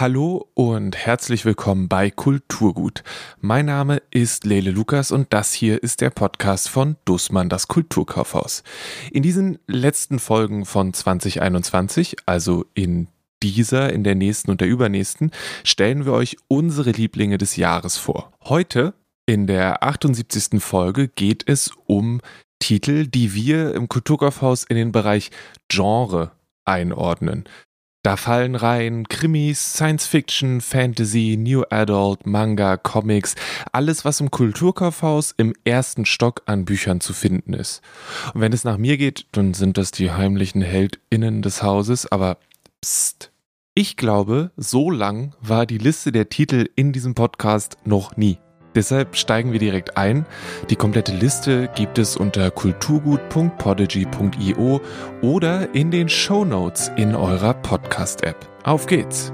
Hallo und herzlich willkommen bei Kulturgut. Mein Name ist Lele Lukas und das hier ist der Podcast von Dussmann, das Kulturkaufhaus. In diesen letzten Folgen von 2021, also in dieser, in der nächsten und der übernächsten, stellen wir euch unsere Lieblinge des Jahres vor. Heute, in der 78. Folge, geht es um Titel, die wir im Kulturkaufhaus in den Bereich Genre einordnen. Da fallen rein Krimis, Science Fiction, Fantasy, New Adult, Manga, Comics, alles, was im Kulturkaufhaus im ersten Stock an Büchern zu finden ist. Und wenn es nach mir geht, dann sind das die heimlichen HeldInnen des Hauses, aber pst. Ich glaube, so lang war die Liste der Titel in diesem Podcast noch nie. Deshalb steigen wir direkt ein. Die komplette Liste gibt es unter kulturgut.podigy.io oder in den Show Notes in eurer Podcast-App. Auf geht's!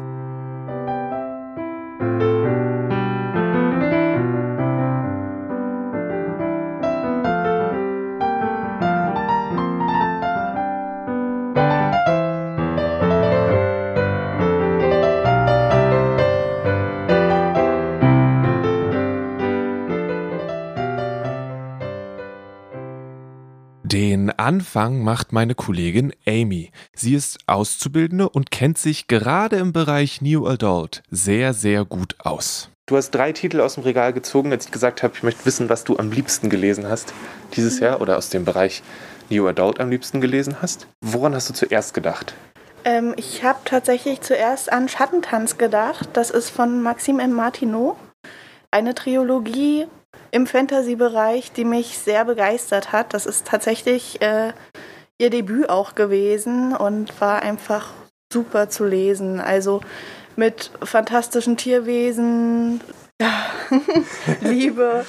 Anfang macht meine Kollegin Amy. Sie ist Auszubildende und kennt sich gerade im Bereich New Adult sehr, sehr gut aus. Du hast drei Titel aus dem Regal gezogen, als ich gesagt habe, ich möchte wissen, was du am liebsten gelesen hast dieses Jahr oder aus dem Bereich New Adult am liebsten gelesen hast. Woran hast du zuerst gedacht? Ähm, ich habe tatsächlich zuerst an Schattentanz gedacht. Das ist von Maxime M. Martineau. Eine Trilogie im Fantasy-Bereich, die mich sehr begeistert hat. Das ist tatsächlich äh, ihr Debüt auch gewesen und war einfach super zu lesen. Also mit fantastischen Tierwesen, ja, Liebe,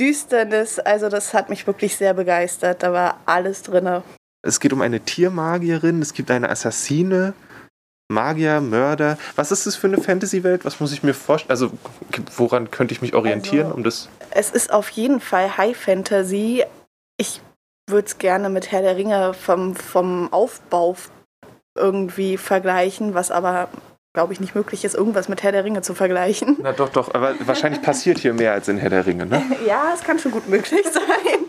Düsternis. Also das hat mich wirklich sehr begeistert. Da war alles drin. Es geht um eine Tiermagierin, es gibt eine Assassine, Magier, Mörder. Was ist das für eine Fantasy-Welt? Was muss ich mir vorstellen? Also, woran könnte ich mich orientieren, Also, um das. Es ist auf jeden Fall High Fantasy. Ich würde es gerne mit Herr der Ringe vom, vom Aufbau irgendwie vergleichen, was aber, glaube ich, nicht möglich ist, irgendwas mit Herr der Ringe zu vergleichen. Na doch, doch, aber wahrscheinlich passiert hier mehr als in Herr der Ringe, ne? Ja, es kann schon gut möglich sein.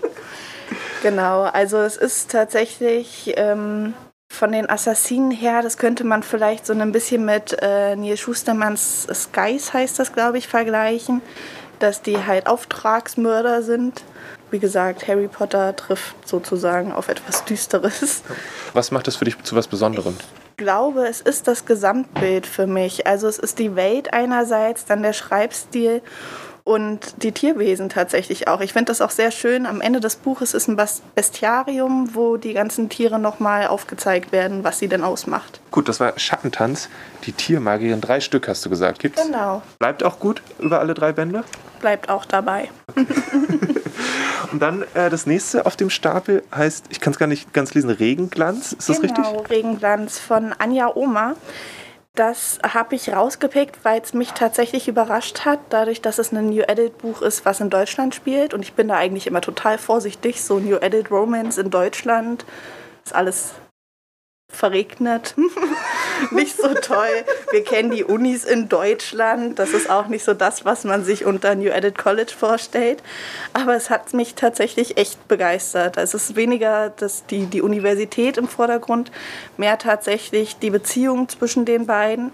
genau, also es ist tatsächlich ähm, von den Assassinen her, das könnte man vielleicht so ein bisschen mit äh, Neil Schustermanns Skies, heißt das, glaube ich, vergleichen, dass die halt Auftragsmörder sind. Wie gesagt, Harry Potter trifft sozusagen auf etwas Düsteres. Was macht das für dich zu was Besonderem? Ich glaube, es ist das Gesamtbild für mich. Also es ist die Welt einerseits, dann der Schreibstil und die Tierwesen tatsächlich auch. Ich finde das auch sehr schön. Am Ende des Buches ist ein Bestiarium, wo die ganzen Tiere nochmal aufgezeigt werden, was sie denn ausmacht. Gut, das war Schattentanz, die Tiermagierin. Drei Stück hast du gesagt. Gibt's? Genau, Bleibt auch gut über alle drei Bände. bleibt auch dabei. Und dann äh, das nächste auf dem Stapel heißt, ich kann es gar nicht ganz lesen, Regenglanz. Ist das richtig? genau, Regenglanz von Anja Oma. Das habe ich rausgepickt, weil es mich tatsächlich überrascht hat, dadurch, dass es ein New Edit Buch ist, was in Deutschland spielt. Und ich bin da eigentlich immer total vorsichtig. So New Edit Romance in Deutschland ist alles verregnet. nicht so toll. Wir kennen die Unis in Deutschland. Das ist auch nicht so das, was man sich unter New Edit College vorstellt. Aber es hat mich tatsächlich echt begeistert. Es ist weniger das, die, die Universität im Vordergrund, mehr tatsächlich die Beziehung zwischen den beiden.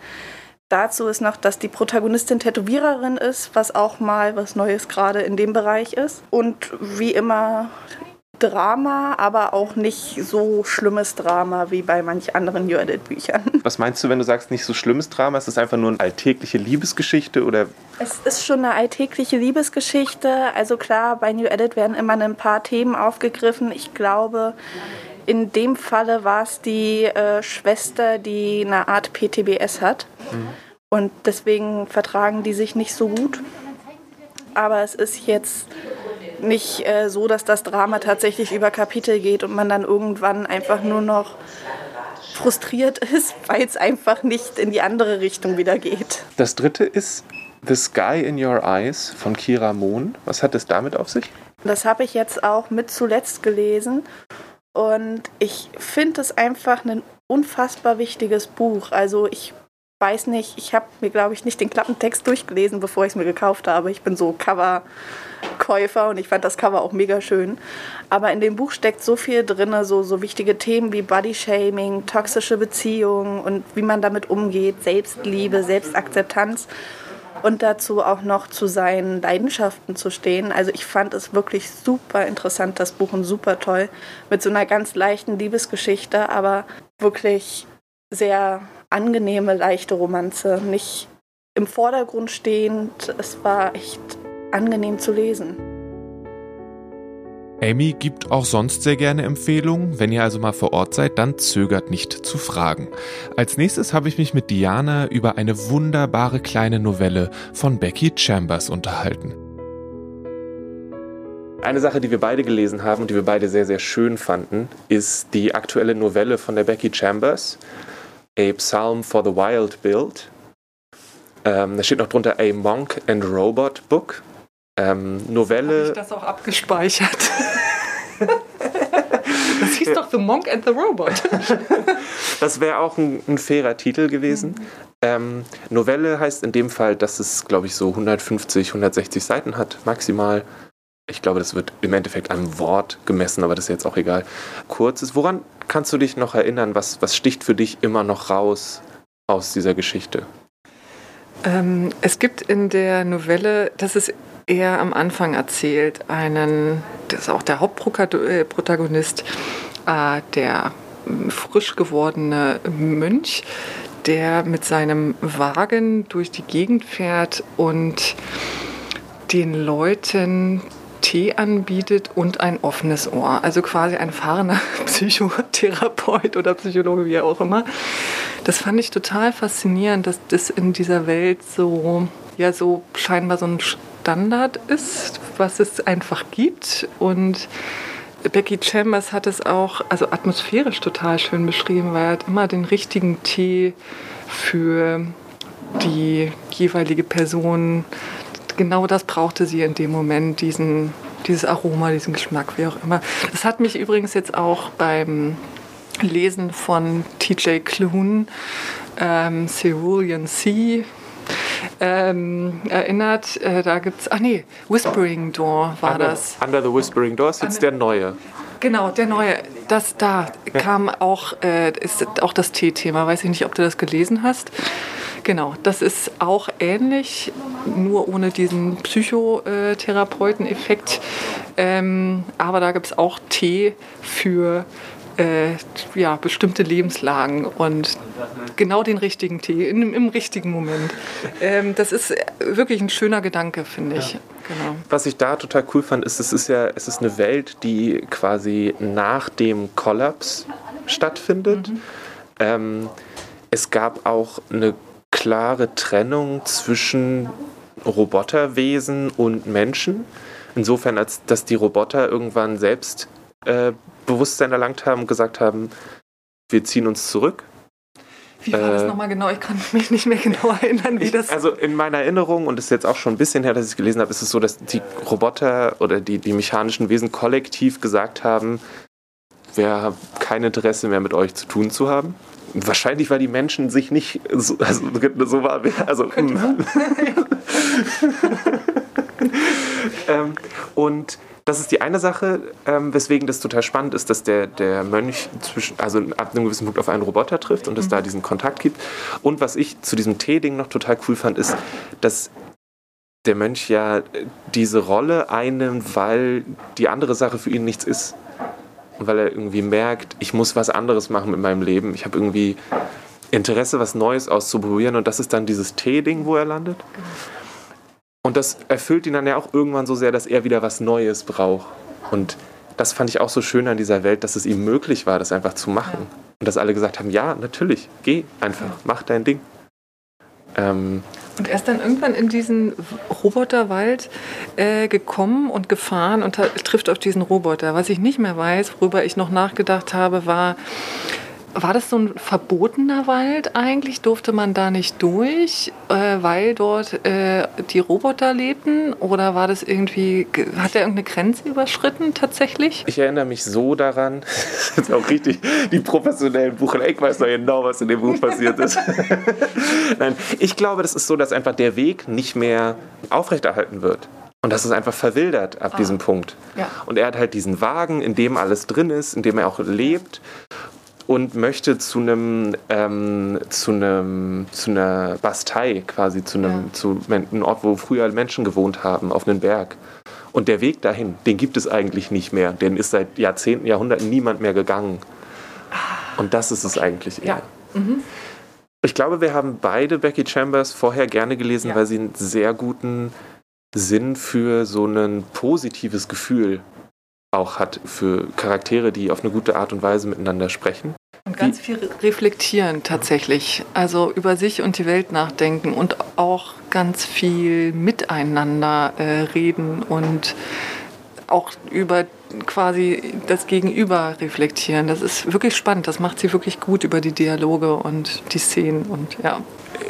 Dazu ist noch, dass die Protagonistin Tätowiererin ist, was auch mal was Neues gerade in dem Bereich ist. Und wie immer Drama, aber auch nicht so schlimmes Drama wie bei manch anderen New Edit Büchern. Was meinst du, wenn du sagst, nicht so schlimmes Drama? Ist das einfach nur eine alltägliche Liebesgeschichte oder Es ist schon eine alltägliche Liebesgeschichte. Also klar, bei New Edit werden immer ein paar Themen aufgegriffen. Ich glaube, in dem Falle war es die äh, Schwester, die eine Art PTBS hat. Und deswegen vertragen die sich nicht so gut. Aber es ist jetzt nicht äh, so, dass das Drama tatsächlich über Kapitel geht und man dann irgendwann einfach nur noch frustriert ist, weil es einfach nicht in die andere Richtung wieder geht. Das dritte ist The Sky in Your Eyes von Kira Mohn. Was hat es damit auf sich? Das habe ich jetzt auch mit zuletzt gelesen und ich finde es einfach ein unfassbar wichtiges Buch. Also ich weiß nicht, ich habe mir, glaube ich, nicht den Klappentext durchgelesen, bevor ich es mir gekauft habe. Ich bin so Coverkäufer und ich fand das Cover auch mega schön. Aber in dem Buch steckt so viel drin, so, so wichtige Themen wie Bodyshaming, toxische Beziehungen und wie man damit umgeht, Selbstliebe, Selbstakzeptanz und dazu auch noch zu seinen Leidenschaften zu stehen. Also ich fand es wirklich super interessant, das Buch und super toll, mit so einer ganz leichten Liebesgeschichte, aber wirklich sehr angenehme, leichte Romanze. Nicht im Vordergrund stehend, es war echt angenehm zu lesen. Amy gibt auch sonst sehr gerne Empfehlungen. Wenn ihr also mal vor Ort seid, dann zögert nicht zu fragen. Als nächstes habe ich mich mit Diana über eine wunderbare kleine Novelle von Becky Chambers unterhalten. Eine Sache, die wir beide gelesen haben und die wir beide sehr, sehr schön fanden, ist die aktuelle Novelle von der Becky Chambers, A Psalm for the Wild Build. Ähm, da steht noch drunter A Monk and Robot Book. Ähm, Novelle. Habe ich das auch abgespeichert? das hieß doch The Monk and the Robot. das wäre auch ein, ein, fairer Titel gewesen. Mhm. Ähm, Novelle heißt in dem Fall, dass es, glaube ich, so 150, 160 Seiten hat, maximal. Ich glaube, das wird im Endeffekt am Wort gemessen, aber das ist jetzt auch egal. Kurz ist, woran kannst du dich noch erinnern? Was, was sticht für dich immer noch raus aus dieser Geschichte? Ähm, es gibt in der Novelle, das ist eher am Anfang erzählt, einen, das ist auch der Hauptprotagonist, äh, der frisch gewordene Mönch, der mit seinem Wagen durch die Gegend fährt und den Leuten Tee anbietet und ein offenes Ohr. Also quasi ein fahrender Psychotherapeut oder Psychologe, wie auch immer. Das fand ich total faszinierend, dass das in dieser Welt so, ja, so scheinbar so ein Standard ist, was es einfach gibt. Und Becky Chambers hat es auch, also atmosphärisch total schön beschrieben, weil er hat immer den richtigen Tee für die jeweilige Person. Genau das brauchte sie in dem Moment, diesen, dieses Aroma, diesen Geschmack, wie auch immer. Das hat mich übrigens jetzt auch beim Lesen von TJ Klune, ähm, Cerulean Sea, ähm, erinnert. Äh, da gibt es, ach nee, Whispering Door war Under, das. Under the Whispering Door ist jetzt der neue. Genau, der neue. Das da ja. kam auch, äh, ist auch das T-Thema. Weiß ich nicht, ob du das gelesen hast. Genau, das ist auch ähnlich, nur ohne diesen Psychotherapeuten-Effekt. Ähm, aber da gibt es auch Tee für äh, ja, bestimmte Lebenslagen und genau den richtigen Tee in, im richtigen Moment. Ähm, das ist wirklich ein schöner Gedanke, finde ich. Ja. Genau. Was ich da total cool fand, ist, es ist ja, es ist eine Welt, die quasi nach dem Kollaps stattfindet. Mhm. Ähm, es gab auch eine klare Trennung zwischen Roboterwesen und Menschen. Insofern, als dass die Roboter irgendwann selbst äh, Bewusstsein erlangt haben und gesagt haben, wir ziehen uns zurück. Wie war das äh, nochmal genau? Ich kann mich nicht mehr genau erinnern, wie ich, das. Also in meiner Erinnerung, und das ist jetzt auch schon ein bisschen her, dass ich es gelesen habe, ist es so, dass die Roboter oder die, die mechanischen Wesen kollektiv gesagt haben, wir haben kein Interesse mehr mit euch zu tun zu haben. Wahrscheinlich, weil die Menschen sich nicht so, also, so war. Also, ähm, und das ist die eine Sache, ähm, weswegen das total spannend ist, dass der, der Mönch zwischen, also ab einem gewissen Punkt auf einen Roboter trifft und es mhm. da diesen Kontakt gibt. Und was ich zu diesem Tee-Ding noch total cool fand, ist, dass der Mönch ja diese Rolle einnimmt, weil die andere Sache für ihn nichts ist. Und weil er irgendwie merkt, ich muss was anderes machen mit meinem Leben. Ich habe irgendwie Interesse, was Neues auszuprobieren. Und das ist dann dieses Tee-Ding, wo er landet. Und das erfüllt ihn dann ja auch irgendwann so sehr, dass er wieder was Neues braucht. Und das fand ich auch so schön an dieser Welt, dass es ihm möglich war, das einfach zu machen. Ja. Und dass alle gesagt haben, ja, natürlich, geh einfach, mach dein Ding. Ähm, und er ist dann irgendwann in diesen Roboterwald äh, gekommen und gefahren und trifft auf diesen Roboter. Was ich nicht mehr weiß, worüber ich noch nachgedacht habe, war, war das so ein verbotener Wald eigentlich? Durfte man da nicht durch, äh, weil dort äh, die Roboter lebten? Oder war das irgendwie, hat er irgendeine Grenze überschritten tatsächlich? Ich erinnere mich so daran, das ist auch richtig, die professionellen Bucher, ich weiß noch genau, was in dem Buch passiert ist. Nein, ich glaube, das ist so, dass einfach der Weg nicht mehr aufrechterhalten wird. Und das ist einfach verwildert ab ah. diesem Punkt. Ja. Und er hat halt diesen Wagen, in dem alles drin ist, in dem er auch lebt und möchte zu einem ähm, zu einem zu einer Bastei quasi zu einem ja. zu einem Ort, wo früher Menschen gewohnt haben, auf einem Berg. Und der Weg dahin, den gibt es eigentlich nicht mehr. Den ist seit Jahrzehnten, Jahrhunderten niemand mehr gegangen. Und das ist es eigentlich eher. Ja. Mhm. Ich glaube, wir haben beide Becky Chambers vorher gerne gelesen, ja. weil sie einen sehr guten Sinn für so ein positives Gefühl auch hat für Charaktere, die auf eine gute Art und Weise miteinander sprechen. Und ganz viel reflektieren tatsächlich. Also über sich und die Welt nachdenken und auch ganz viel miteinander äh, reden und auch über quasi das Gegenüber reflektieren. Das ist wirklich spannend. Das macht sie wirklich gut über die Dialoge und die Szenen und ja.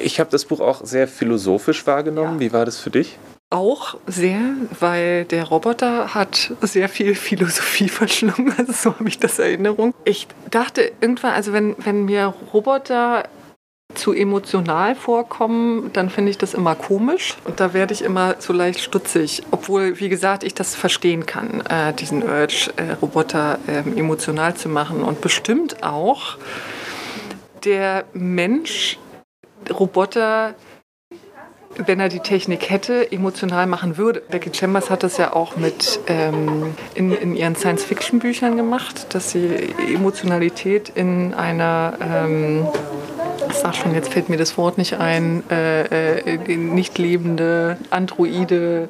Ich habe das Buch auch sehr philosophisch wahrgenommen. Ja. Wie war das für dich? Auch sehr, weil der Roboter hat sehr viel Philosophie verschlungen. Also so habe ich das Erinnerung. Ich dachte irgendwann, also wenn, wenn mir Roboter zu emotional vorkommen, dann finde ich das immer komisch und da werde ich immer so leicht stutzig, obwohl, wie gesagt, ich das verstehen kann, äh, diesen Urge, äh, Roboter äh, emotional zu machen und bestimmt auch der Mensch Roboter wenn er die Technik hätte, emotional machen würde. Becky Chambers hat das ja auch mit ähm, in, in, ihren Science-Fiction-Büchern gemacht, dass sie Emotionalität in einer ähm, ich sag schon, jetzt fällt mir das Wort nicht ein, äh, äh, nicht lebende, androide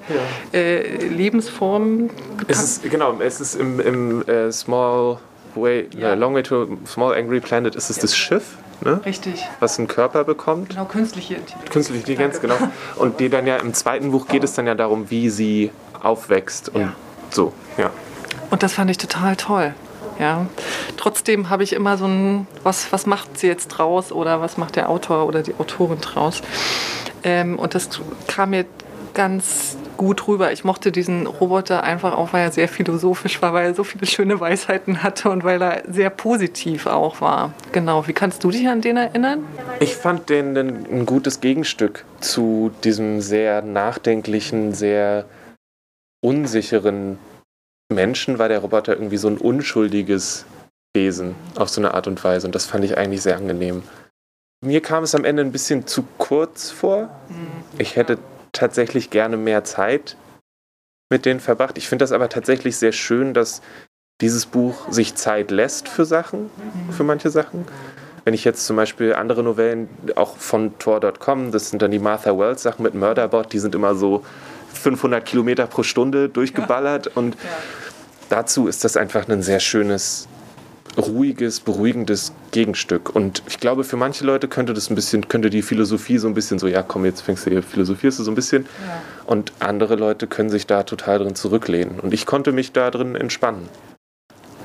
ja. äh, Lebensform. Es ist, genau, es ist im, im äh, Small Way, ja. Long Way to Small Angry Planet ist es ja. das Schiff ne? Richtig. Was einen Körper bekommt. Genau, künstliche Intelligenz. Künstliche Intelligenz, genau. Und die dann ja im zweiten Buch geht es dann ja darum, wie sie aufwächst und ja. so, ja. Und das fand ich total toll. Ja. Trotzdem habe ich immer so ein, was, was macht sie jetzt draus oder was macht der Autor oder die Autorin draus? Ähm, und das kam mir ganz gut rüber. Ich mochte diesen Roboter einfach auch, weil er sehr philosophisch war, weil er so viele schöne Weisheiten hatte und weil er sehr positiv auch war. Genau. Wie kannst du dich an den erinnern? Ich fand den ein gutes Gegenstück zu diesem sehr nachdenklichen, sehr unsicheren Menschen, war der Roboter irgendwie so ein unschuldiges Wesen auf so eine Art und Weise. Und das fand ich eigentlich sehr angenehm. Mir kam es am Ende ein bisschen zu kurz vor. Mhm. Ich hätte tatsächlich gerne mehr Zeit mit denen verbracht. Ich finde das aber tatsächlich sehr schön, dass dieses Buch sich Zeit lässt für Sachen, für manche Sachen. Wenn ich jetzt zum Beispiel andere Novellen, auch von Tor.com, das sind dann die Martha Wells Sachen mit Murderbot, die sind immer so 500 Kilometer pro Stunde durchgeballert ja. und ja. dazu ist das einfach ein sehr schönes ruhiges, beruhigendes Gegenstück. Und ich glaube, für manche Leute könnte das ein bisschen, könnte die Philosophie so ein bisschen so, ja komm, jetzt fängst du hier, philosophierst du so ein bisschen. Ja. Und andere Leute können sich da total drin zurücklehnen. Und ich konnte mich da drin entspannen.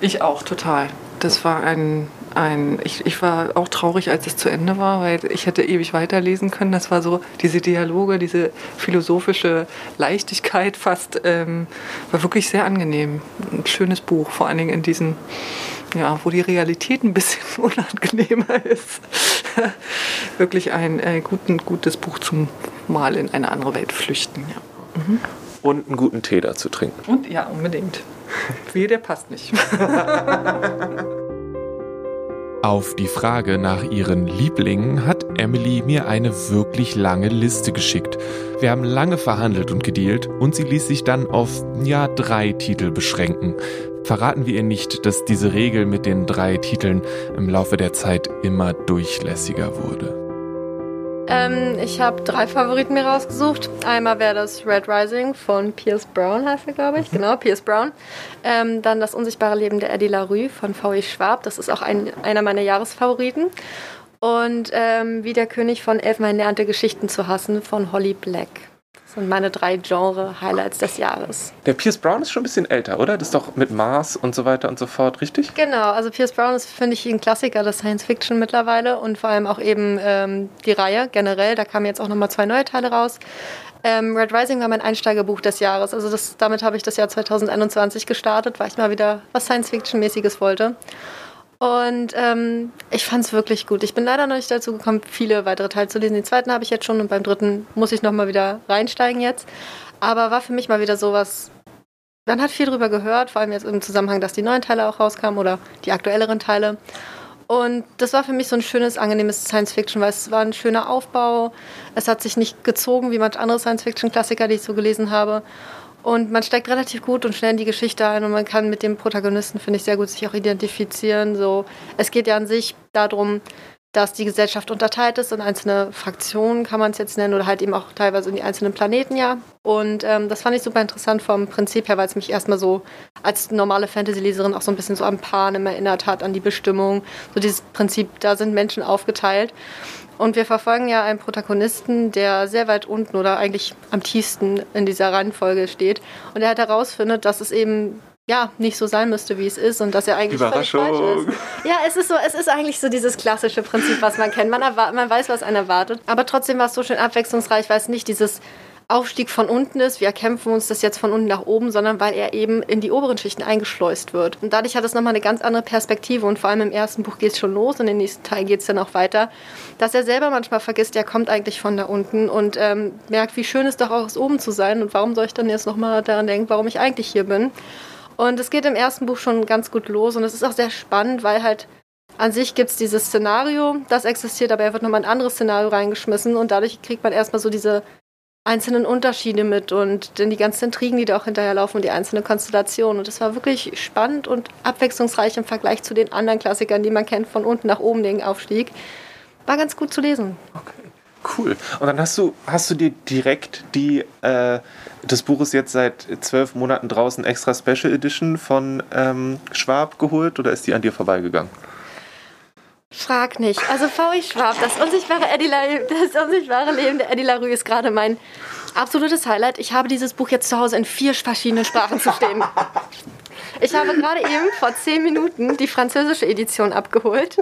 Ich auch, total. Das war ein, ein ich, ich war auch traurig, als es zu Ende war, weil ich hätte ewig weiterlesen können. Das war so, diese Dialoge, diese philosophische Leichtigkeit fast, ähm, war wirklich sehr angenehm. Ein schönes Buch, vor allen Dingen in diesen ja, wo die Realität ein bisschen unangenehmer ist. Wirklich ein äh, guten, gutes Buch zum Mal in eine andere Welt flüchten. Ja. Mhm. Und einen guten Tee dazu trinken. Und ja, unbedingt. Wehe, der passt nicht. Auf die Frage nach ihren Lieblingen hat Emily mir eine wirklich lange Liste geschickt. Wir haben lange verhandelt und gedealt und sie ließ sich dann auf, ja, drei Titel beschränken. Verraten wir ihr nicht, dass diese Regel mit den drei Titeln im Laufe der Zeit immer durchlässiger wurde. Ähm, ich habe drei Favoriten mir rausgesucht. Einmal wäre das Red Rising von Pierce Brown, heißt er, glaube ich. Mhm. Genau, Pierce Brown. Ähm, dann das unsichtbare Leben der Eddie LaRue von V.E. Schwab. Das ist auch ein, einer meiner Jahresfavoriten. Und ähm, Wie der König von Elfenbein lernte Geschichten zu hassen von Holly Black. Das sind meine drei Genre-Highlights des Jahres. Der Pierce Brown ist schon ein bisschen älter, oder? Das ist doch mit Mars und so weiter und so fort, richtig? Genau, also Pierce Brown ist, finde ich, ein Klassiker der Science Fiction mittlerweile und vor allem auch eben ähm, die Reihe generell. Da kamen jetzt auch nochmal zwei neue Teile raus. Ähm, Red Rising war mein Einsteigerbuch des Jahres. Also das, damit habe ich das Jahr 2021 gestartet, weil ich mal wieder was Science-Fiction-mäßiges wollte. Und ähm, ich fand es wirklich gut. Ich bin leider noch nicht dazu gekommen, viele weitere Teile zu lesen. Den zweiten habe ich jetzt schon und beim dritten muss ich noch mal wieder reinsteigen jetzt. Aber war für mich mal wieder sowas. Man hat viel drüber gehört, vor allem jetzt im Zusammenhang, dass die neuen Teile auch rauskamen oder die aktuelleren Teile. Und das war für mich so ein schönes, angenehmes Science-Fiction, weil es war ein schöner Aufbau. Es hat sich nicht gezogen wie manche andere Science-Fiction-Klassiker, die ich so gelesen habe. Und man steigt relativ gut und schnell in die Geschichte ein und man kann mit dem Protagonisten, finde ich, sehr gut sich auch identifizieren. So, es geht ja an sich darum, dass die Gesellschaft unterteilt ist in einzelne Fraktionen, kann man es jetzt nennen, oder halt eben auch teilweise in die einzelnen Planeten, ja. Und ähm, das fand ich super interessant vom Prinzip her, weil es mich erstmal so als normale Fantasy-Leserin auch so ein bisschen so an Panem erinnert hat, an die Bestimmung. So dieses Prinzip, da sind Menschen aufgeteilt. Und wir verfolgen ja einen Protagonisten, der sehr weit unten oder eigentlich am tiefsten in dieser Reihenfolge steht. Und er halt herausfindet, dass es eben ja, nicht so sein müsste, wie es ist und dass er eigentlich völlig falsch ist. Ja, es ist so, es ist eigentlich so dieses klassische Prinzip, was man kennt. Man, man weiß, was einen erwartet. Aber trotzdem war es so schön abwechslungsreich, weil es nicht dieses Aufstieg von unten ist, wir erkämpfen uns das jetzt von unten nach oben, sondern weil er eben in die oberen Schichten eingeschleust wird. Und dadurch hat es nochmal eine ganz andere Perspektive und vor allem im ersten Buch geht es schon los und im nächsten Teil geht es dann auch weiter, dass er selber manchmal vergisst, er kommt eigentlich von da unten und ähm, merkt, wie schön es doch auch ist, oben zu sein und warum soll ich dann jetzt nochmal daran denken, warum ich eigentlich hier bin. Und es geht im ersten Buch schon ganz gut los und es ist auch sehr spannend, weil halt an sich gibt es dieses Szenario, das existiert, aber er wird nochmal ein anderes Szenario reingeschmissen und dadurch kriegt man erstmal so diese einzelnen Unterschiede mit und dann die ganzen Intrigen, die da auch hinterherlaufen und die einzelnen Konstellationen. Und das war wirklich spannend und abwechslungsreich im Vergleich zu den anderen Klassikern, die man kennt, von unten nach oben den Aufstieg. War ganz gut zu lesen. Okay. Cool. Und dann hast du, hast du dir direkt die, äh, das Buch ist jetzt seit zwölf Monaten draußen extra Special Edition von ähm, Schwab geholt oder ist die an dir vorbeigegangen? Frag nicht. Also V.I. Schwab, das unsichtbare, Eddie La das unsichtbare Leben der Eddie LaRue ist gerade mein absolutes Highlight. Ich habe dieses Buch jetzt zu Hause in vier verschiedenen Sprachen zu stehen. Ich habe gerade eben vor zehn Minuten die französische Edition abgeholt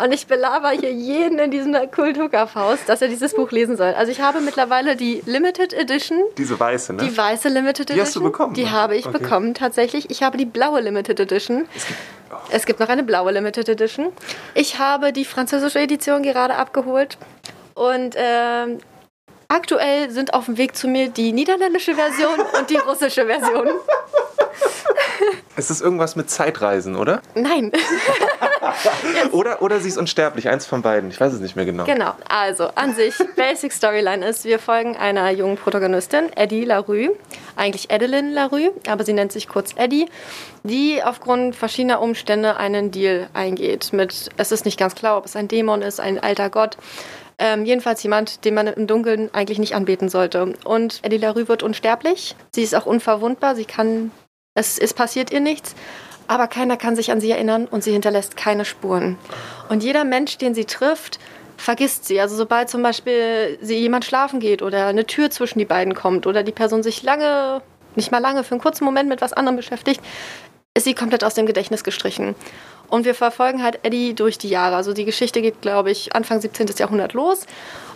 und ich belaber hier jeden in diesem Kulturkaufhaus, dass er dieses Buch lesen soll. Also ich habe mittlerweile die Limited Edition. Diese weiße, ne? Die weiße Limited Edition. Die hast du bekommen? Die ne? habe ich okay. bekommen, tatsächlich. Ich habe die blaue Limited Edition. Es gibt. Es gibt noch eine blaue Limited Edition. Ich habe die französische Edition gerade abgeholt und ähm, aktuell sind auf dem Weg zu mir die niederländische Version und die russische Version. Es ist irgendwas mit Zeitreisen, oder? Nein. oder, oder sie ist unsterblich, eins von beiden. Ich weiß es nicht mehr genau. Genau. Also, an sich, Basic Storyline ist, wir folgen einer jungen Protagonistin, Eddie LaRue. Eigentlich Adeline LaRue, aber sie nennt sich kurz Eddie, die aufgrund verschiedener Umstände einen Deal eingeht. Mit, es ist nicht ganz klar, ob es ein Dämon ist, ein alter Gott. Ähm, jedenfalls jemand, den man im Dunkeln eigentlich nicht anbeten sollte. Und Eddie LaRue wird unsterblich. Sie ist auch unverwundbar. Sie kann es, es passiert ihr nichts, aber keiner kann sich an sie erinnern und sie hinterlässt keine Spuren. Und jeder Mensch, den sie trifft, vergisst sie. Also sobald zum Beispiel sie jemand schlafen geht oder eine Tür zwischen die beiden kommt oder die Person sich lange, nicht mal lange, für einen kurzen Moment mit was anderem beschäftigt, ist sie komplett aus dem Gedächtnis gestrichen. Und wir verfolgen halt Eddie durch die Jahre. Also die Geschichte geht, glaube ich, Anfang 17. Jahrhundert los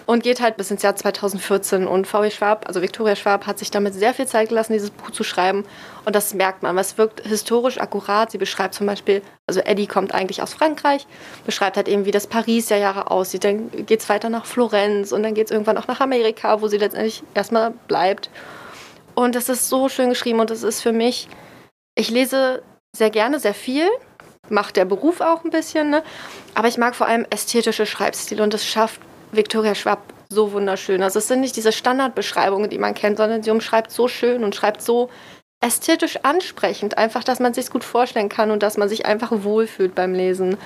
und geht halt bis ins Jahr 2014. Und V.W. Schwab, also Victoria Schwab, hat sich damit sehr viel Zeit gelassen, dieses Buch zu schreiben. Und das merkt man. Es wirkt historisch akkurat. Sie beschreibt zum Beispiel, also Eddie kommt eigentlich aus Frankreich, beschreibt halt eben, wie das Paris der Jahre aussieht. Dann geht es weiter nach Florenz und dann geht es irgendwann auch nach Amerika, wo sie letztendlich erstmal bleibt. Und das ist so schön geschrieben und das ist für mich, ich lese sehr gerne, sehr viel macht der Beruf auch ein bisschen, ne? aber ich mag vor allem ästhetische Schreibstile und das schafft Victoria Schwab so wunderschön. Also es sind nicht diese Standardbeschreibungen, die man kennt, sondern sie umschreibt so schön und schreibt so ästhetisch ansprechend, einfach, dass man sich gut vorstellen kann und dass man sich einfach wohlfühlt beim Lesen.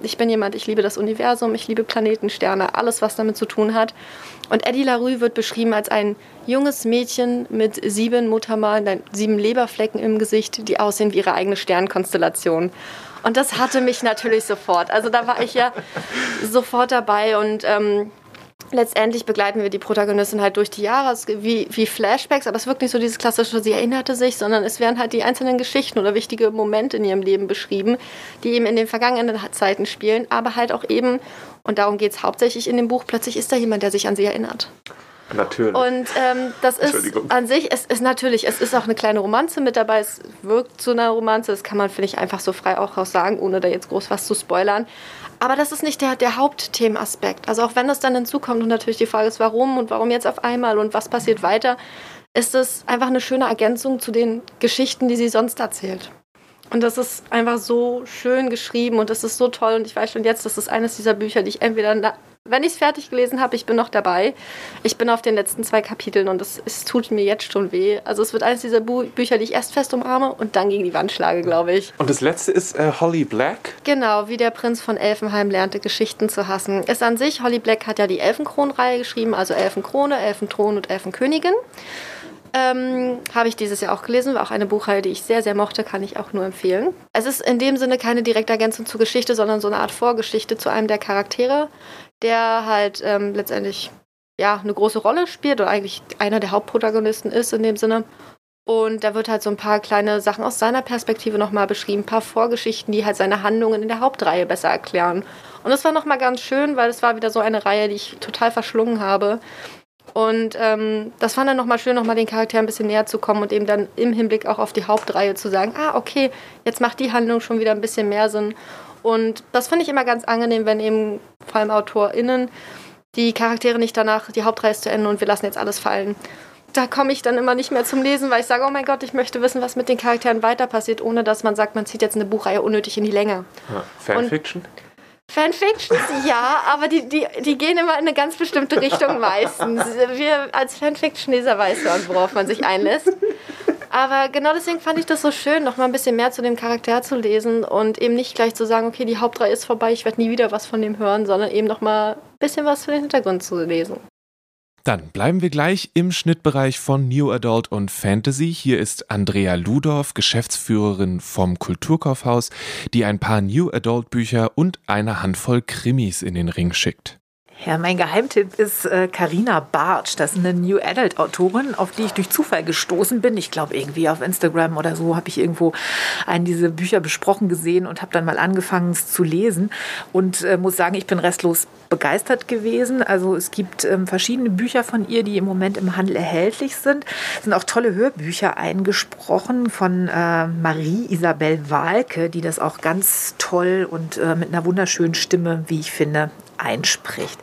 Ich bin jemand, ich liebe das Universum, ich liebe Planeten, Sterne, alles, was damit zu tun hat. Und Eddie LaRue wird beschrieben als ein junges Mädchen mit sieben Muttermalen, sieben Leberflecken im Gesicht, die aussehen wie ihre eigene Sternkonstellation. Und das hatte mich natürlich sofort. Also da war ich ja sofort dabei und ähm, letztendlich begleiten wir die Protagonistin halt durch die Jahre, wie, wie Flashbacks, aber es wirkt nicht so dieses klassische, sie erinnerte sich, sondern es werden halt die einzelnen Geschichten oder wichtige Momente in ihrem Leben beschrieben, die eben in den vergangenen Zeiten spielen, aber halt auch eben, und darum geht es hauptsächlich in dem Buch, plötzlich ist da jemand, der sich an sie erinnert. Natürlich. Und ähm, das ist an sich, es ist natürlich, es ist auch eine kleine Romanze mit dabei, es wirkt zu einer Romanze, das kann man, finde ich, einfach so frei auch raus sagen, ohne da jetzt groß was zu spoilern. Aber das ist nicht der, der Hauptthemenaspekt. Also auch wenn das dann hinzukommt und natürlich die Frage ist, warum und warum jetzt auf einmal und was passiert weiter, ist es einfach eine schöne Ergänzung zu den Geschichten, die sie sonst erzählt. Und das ist einfach so schön geschrieben und das ist so toll. Und ich weiß schon jetzt, das ist eines dieser Bücher, die ich entweder wenn ich es fertig gelesen habe, ich bin noch dabei. Ich bin auf den letzten zwei Kapiteln und es, es tut mir jetzt schon weh. Also es wird eines dieser Bu Bücher, die ich erst fest umarme und dann gegen die Wand schlage, glaube ich. Und das letzte ist äh, Holly Black? Genau, wie der Prinz von Elfenheim lernte, Geschichten zu hassen. Ist an sich, Holly Black hat ja die Elfenkron-Reihe geschrieben, also Elfenkrone, Elfenthron und Elfenkönigin. Ähm, habe ich dieses Jahr auch gelesen, war auch eine Buchreihe, die ich sehr, sehr mochte, kann ich auch nur empfehlen. Es ist in dem Sinne keine direkte Ergänzung zur Geschichte, sondern so eine Art Vorgeschichte zu einem der Charaktere, der halt ähm, letztendlich ja eine große Rolle spielt oder eigentlich einer der Hauptprotagonisten ist in dem Sinne. Und da wird halt so ein paar kleine Sachen aus seiner Perspektive nochmal beschrieben, ein paar Vorgeschichten, die halt seine Handlungen in der Hauptreihe besser erklären. Und das war nochmal ganz schön, weil es war wieder so eine Reihe, die ich total verschlungen habe. Und ähm, das fand dann nochmal schön, nochmal den Charakter ein bisschen näher zu kommen und eben dann im Hinblick auch auf die Hauptreihe zu sagen, ah, okay, jetzt macht die Handlung schon wieder ein bisschen mehr Sinn. Und das finde ich immer ganz angenehm, wenn eben vor allem AutorInnen die Charaktere nicht danach, die Hauptreihe ist zu Ende und wir lassen jetzt alles fallen. Da komme ich dann immer nicht mehr zum Lesen, weil ich sage, oh mein Gott, ich möchte wissen, was mit den Charakteren weiter passiert, ohne dass man sagt, man zieht jetzt eine Buchreihe unnötig in die Länge. Ja, Fanfiction? Und Fanfictions, ja, aber die, die, die gehen immer in eine ganz bestimmte Richtung meistens. Wir als Fanfiction-Leser weiß man, worauf man sich einlässt. Aber genau deswegen fand ich das so schön, noch mal ein bisschen mehr zu dem Charakter zu lesen und eben nicht gleich zu sagen, okay, die Hauptreihe ist vorbei, ich werde nie wieder was von dem hören, sondern eben noch mal ein bisschen was für den Hintergrund zu lesen. Dann bleiben wir gleich im Schnittbereich von New Adult und Fantasy. Hier ist Andrea Ludorf, Geschäftsführerin vom Kulturkaufhaus, die ein paar New Adult Bücher und eine Handvoll Krimis in den Ring schickt. Ja, mein Geheimtipp ist Karina äh, Bartsch. Das ist eine New Adult Autorin, auf die ich durch Zufall gestoßen bin. Ich glaube, irgendwie auf Instagram oder so habe ich irgendwo einen dieser Bücher besprochen gesehen und habe dann mal angefangen, es zu lesen. Und äh, muss sagen, ich bin restlos begeistert gewesen. Also es gibt ähm, verschiedene Bücher von ihr, die im Moment im Handel erhältlich sind. Es sind auch tolle Hörbücher eingesprochen von äh, Marie Isabel Walke, die das auch ganz toll und äh, mit einer wunderschönen Stimme, wie ich finde, einspricht.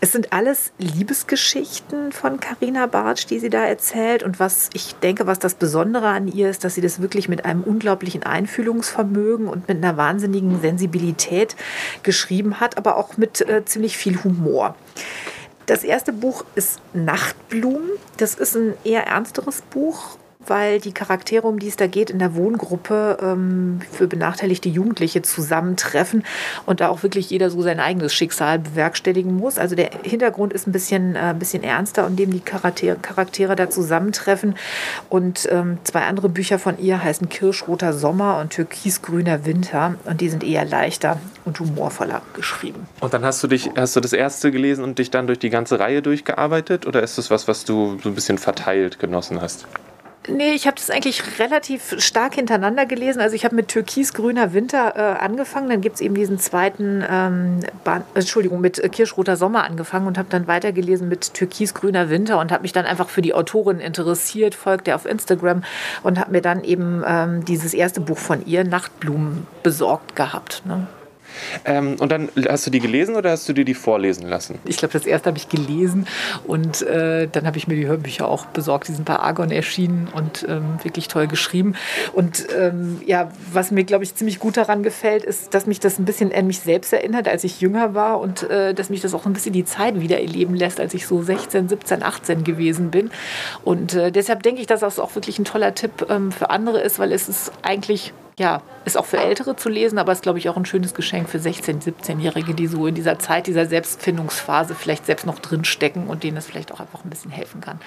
Es sind alles Liebesgeschichten von Karina Bartsch, die sie da erzählt. Und was ich denke, was das Besondere an ihr ist, dass sie das wirklich mit einem unglaublichen Einfühlungsvermögen und mit einer wahnsinnigen Sensibilität geschrieben hat, aber auch mit äh, ziemlich viel Humor. Das erste Buch ist Nachtblumen. Das ist ein eher ernsteres Buch weil die Charaktere, um die es da geht, in der Wohngruppe ähm, für benachteiligte Jugendliche zusammentreffen und da auch wirklich jeder so sein eigenes Schicksal bewerkstelligen muss. Also der Hintergrund ist ein bisschen, äh, bisschen ernster, indem die Charaktere, Charaktere da zusammentreffen. Und ähm, zwei andere Bücher von ihr heißen Kirschroter Sommer und Türkisgrüner Winter und die sind eher leichter und humorvoller geschrieben. Und dann hast du dich, hast du das erste gelesen und dich dann durch die ganze Reihe durchgearbeitet oder ist das was, was du so ein bisschen verteilt genossen hast? Nee, ich habe das eigentlich relativ stark hintereinander gelesen. Also ich habe mit Türkisgrüner Winter äh, angefangen, dann gibt es eben diesen zweiten, ähm, Bahn, Entschuldigung, mit äh, Kirschroter Sommer angefangen und habe dann weitergelesen mit Türkisgrüner Winter und habe mich dann einfach für die Autorin interessiert, folgte auf Instagram und habe mir dann eben ähm, dieses erste Buch von ihr, Nachtblumen, besorgt gehabt. Ne? Ähm, und dann hast du die gelesen oder hast du dir die vorlesen lassen? Ich glaube, das erste habe ich gelesen und äh, dann habe ich mir die Hörbücher auch besorgt. Die sind bei Argon erschienen und ähm, wirklich toll geschrieben. Und ähm, ja, was mir, glaube ich, ziemlich gut daran gefällt, ist, dass mich das ein bisschen an mich selbst erinnert, als ich jünger war und äh, dass mich das auch ein bisschen die Zeit wieder erleben lässt, als ich so 16, 17, 18 gewesen bin. Und äh, deshalb denke ich, dass das auch wirklich ein toller Tipp ähm, für andere ist, weil es ist eigentlich ja, ist auch für Ältere zu lesen, aber ist, glaube ich, auch ein schönes Geschenk für 16-, 17-Jährige, die so in dieser Zeit, dieser Selbstfindungsphase vielleicht selbst noch drinstecken und denen es vielleicht auch einfach ein bisschen helfen kann.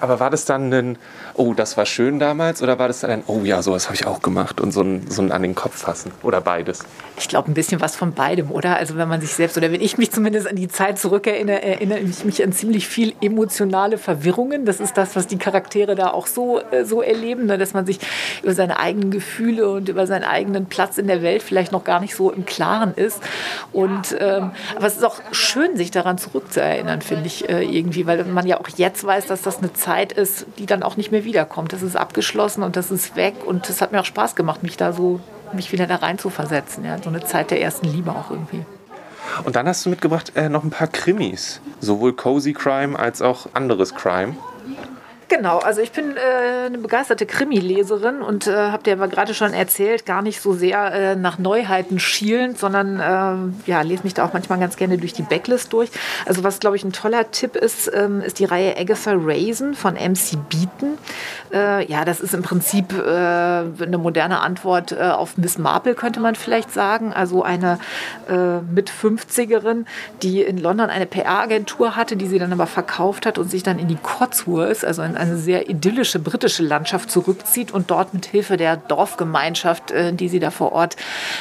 Aber war das dann ein, oh, das war schön damals, oder war das dann ein, oh ja, sowas habe ich auch gemacht und so ein, so ein an den Kopf fassen? Oder beides? Ich glaube, ein bisschen was von beidem, oder? Also, wenn man sich selbst, oder wenn ich mich zumindest an die Zeit zurückerinnere, erinnere ich mich an ziemlich viel emotionale Verwirrungen. Das ist das, was die Charaktere da auch so, äh, so erleben, ne? dass man sich über seine eigenen Gefühle und über seinen eigenen Platz in der Welt vielleicht noch gar nicht so im Klaren ist. Und, ähm, aber es ist auch schön, sich daran zurückzuerinnern, finde ich äh, irgendwie, weil man ja auch jetzt weiß, dass das eine Zeit ist, die dann auch nicht mehr wiederkommt. Das ist abgeschlossen und das ist weg und es hat mir auch Spaß gemacht, mich da so, mich wieder da rein zu versetzen. Ja? So eine Zeit der ersten Liebe auch irgendwie. Und dann hast du mitgebracht äh, noch ein paar Krimis, sowohl Cozy Crime als auch anderes Crime. Genau, also ich bin äh, eine begeisterte Krimi-Leserin und äh, habe dir aber gerade schon erzählt, gar nicht so sehr äh, nach Neuheiten schielend, sondern äh, ja, lese mich da auch manchmal ganz gerne durch die Backlist durch. Also was, glaube ich, ein toller Tipp ist, ähm, ist die Reihe Agatha Raisin von MC Beaton. Äh, ja, das ist im Prinzip äh, eine moderne Antwort auf Miss Marple, könnte man vielleicht sagen. Also eine mit 50erin, die in London eine PR-Agentur hatte, die sie dann aber verkauft hat und sich dann in die Cotswolds, also in eine sehr idyllische britische Landschaft zurückzieht und dort mit Hilfe der Dorfgemeinschaft, äh, die sie da vor Ort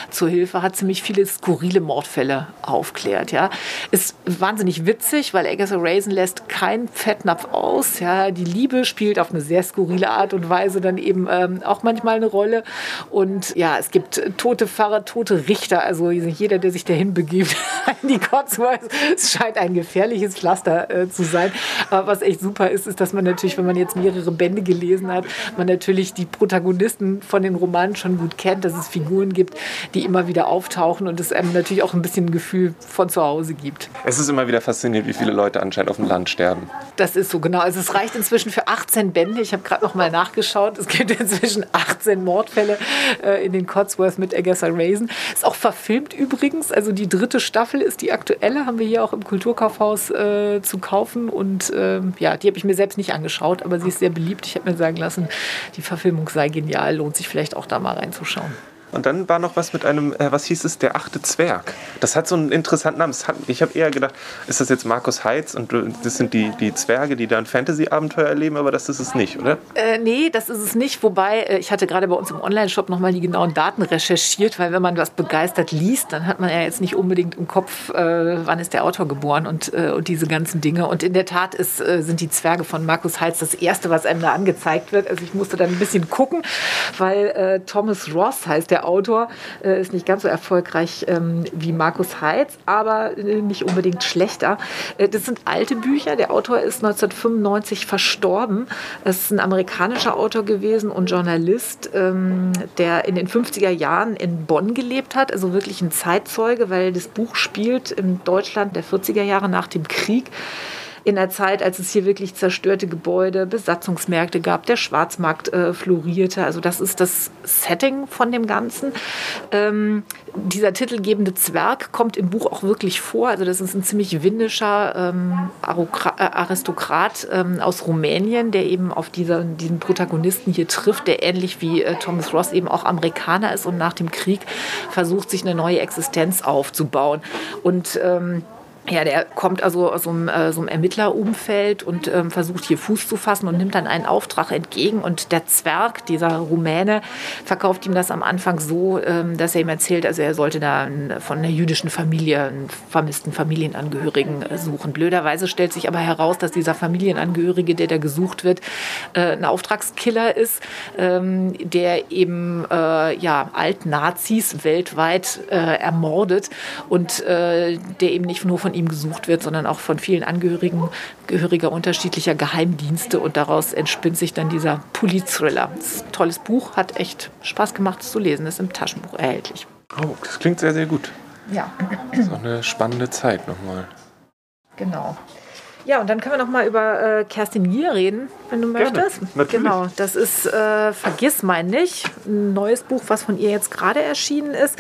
zur Hilfe hat, ziemlich viele skurrile Mordfälle aufklärt. Ja. Ist wahnsinnig witzig, weil Agatha Raisin lässt keinen Fettnapf aus. Ja. Die Liebe spielt auf eine sehr skurrile Art und Weise dann eben ähm, auch manchmal eine Rolle. Und ja, es gibt tote Pfarrer, tote Richter. Also jeder, der sich dahin begibt, die Cotswolds, es scheint ein gefährliches Pflaster äh, zu sein. Aber was echt super ist, ist, dass man natürlich, wenn man jetzt mehrere Bände gelesen hat, man natürlich die Protagonisten von den Romanen schon gut kennt, dass es Figuren gibt, die immer wieder auftauchen und es einem natürlich auch ein bisschen ein Gefühl von zu Hause gibt. Es ist immer wieder faszinierend, wie viele Leute anscheinend auf dem Land sterben. Das ist so, genau. Also es reicht inzwischen für 18 Bände. Ich habe gerade noch mal nachgeschaut. Es gibt inzwischen 18 Mordfälle äh, in den Cotsworth mit Agatha Raisin. Ist auch verfilmt übrigens. Also die dritte Staffel ist die aktuelle, haben wir hier auch im Kulturkaufhaus äh, zu kaufen. Und ähm, ja, die habe ich mir selbst nicht angeschaut geschaut, aber sie ist sehr beliebt. Ich habe mir sagen lassen, die Verfilmung sei genial, lohnt sich vielleicht auch da mal reinzuschauen. Und dann war noch was mit einem, äh, was hieß es, der achte Zwerg. Das hat so einen interessanten Namen. Hat, ich habe eher gedacht, ist das jetzt Markus Heitz und das sind die, die Zwerge, die da ein Fantasy-Abenteuer erleben, aber das ist es nicht, oder? Äh, nee, das ist es nicht. Wobei, äh, ich hatte gerade bei uns im Online-Shop nochmal die genauen Daten recherchiert, weil wenn man was begeistert liest, dann hat man ja jetzt nicht unbedingt im Kopf, äh, wann ist der Autor geboren und, äh, und diese ganzen Dinge. Und in der Tat ist, äh, sind die Zwerge von Markus Heitz das Erste, was einem da angezeigt wird. Also ich musste dann ein bisschen gucken, weil Thomas Ross heißt der der Autor äh, ist nicht ganz so erfolgreich ähm, wie Markus Heitz, aber äh, nicht unbedingt schlechter. Äh, das sind alte Bücher. Der Autor ist 1995 verstorben. Es ist ein amerikanischer Autor gewesen und Journalist, ähm, der in den 50er Jahren in Bonn gelebt hat, also wirklich ein Zeitzeuge, weil das Buch spielt in Deutschland der 40er Jahre nach dem Krieg in der Zeit, als es hier wirklich zerstörte Gebäude, Besatzungsmärkte gab, der Schwarzmarkt äh, florierte. Also das ist das Setting von dem Ganzen. Ähm, dieser titelgebende Zwerg kommt im Buch auch wirklich vor. Also das ist ein ziemlich windischer ähm, äh, Aristokrat ähm, aus Rumänien, der eben auf dieser, diesen Protagonisten hier trifft, der ähnlich wie äh, Thomas Ross eben auch Amerikaner ist und nach dem Krieg versucht, sich eine neue Existenz aufzubauen. Und ähm, ja, der kommt also aus so einem, äh, so einem Ermittlerumfeld und ähm, versucht hier Fuß zu fassen und nimmt dann einen Auftrag entgegen. Und der Zwerg, dieser Rumäne, verkauft ihm das am Anfang so, ähm, dass er ihm erzählt, also er sollte da von einer jüdischen Familie einen vermissten Familienangehörigen äh, suchen. Blöderweise stellt sich aber heraus, dass dieser Familienangehörige, der da gesucht wird, äh, ein Auftragskiller ist, ähm, der eben äh, ja, Alt-Nazis weltweit äh, ermordet und äh, der eben nicht nur von ihm ihm gesucht wird, sondern auch von vielen Angehörigen Gehöriger unterschiedlicher Geheimdienste. Und daraus entspinnt sich dann dieser Pulitz-Thriller. ein tolles Buch, hat echt Spaß gemacht zu lesen, ist im Taschenbuch erhältlich. Oh, das klingt sehr, sehr gut. Ja. So eine spannende Zeit nochmal. Genau. Ja, und dann können wir noch mal über äh, Kerstin Gier reden, wenn du Gerne, möchtest. Natürlich. Genau, das ist äh, Vergiss mein nicht, ein neues Buch, was von ihr jetzt gerade erschienen ist.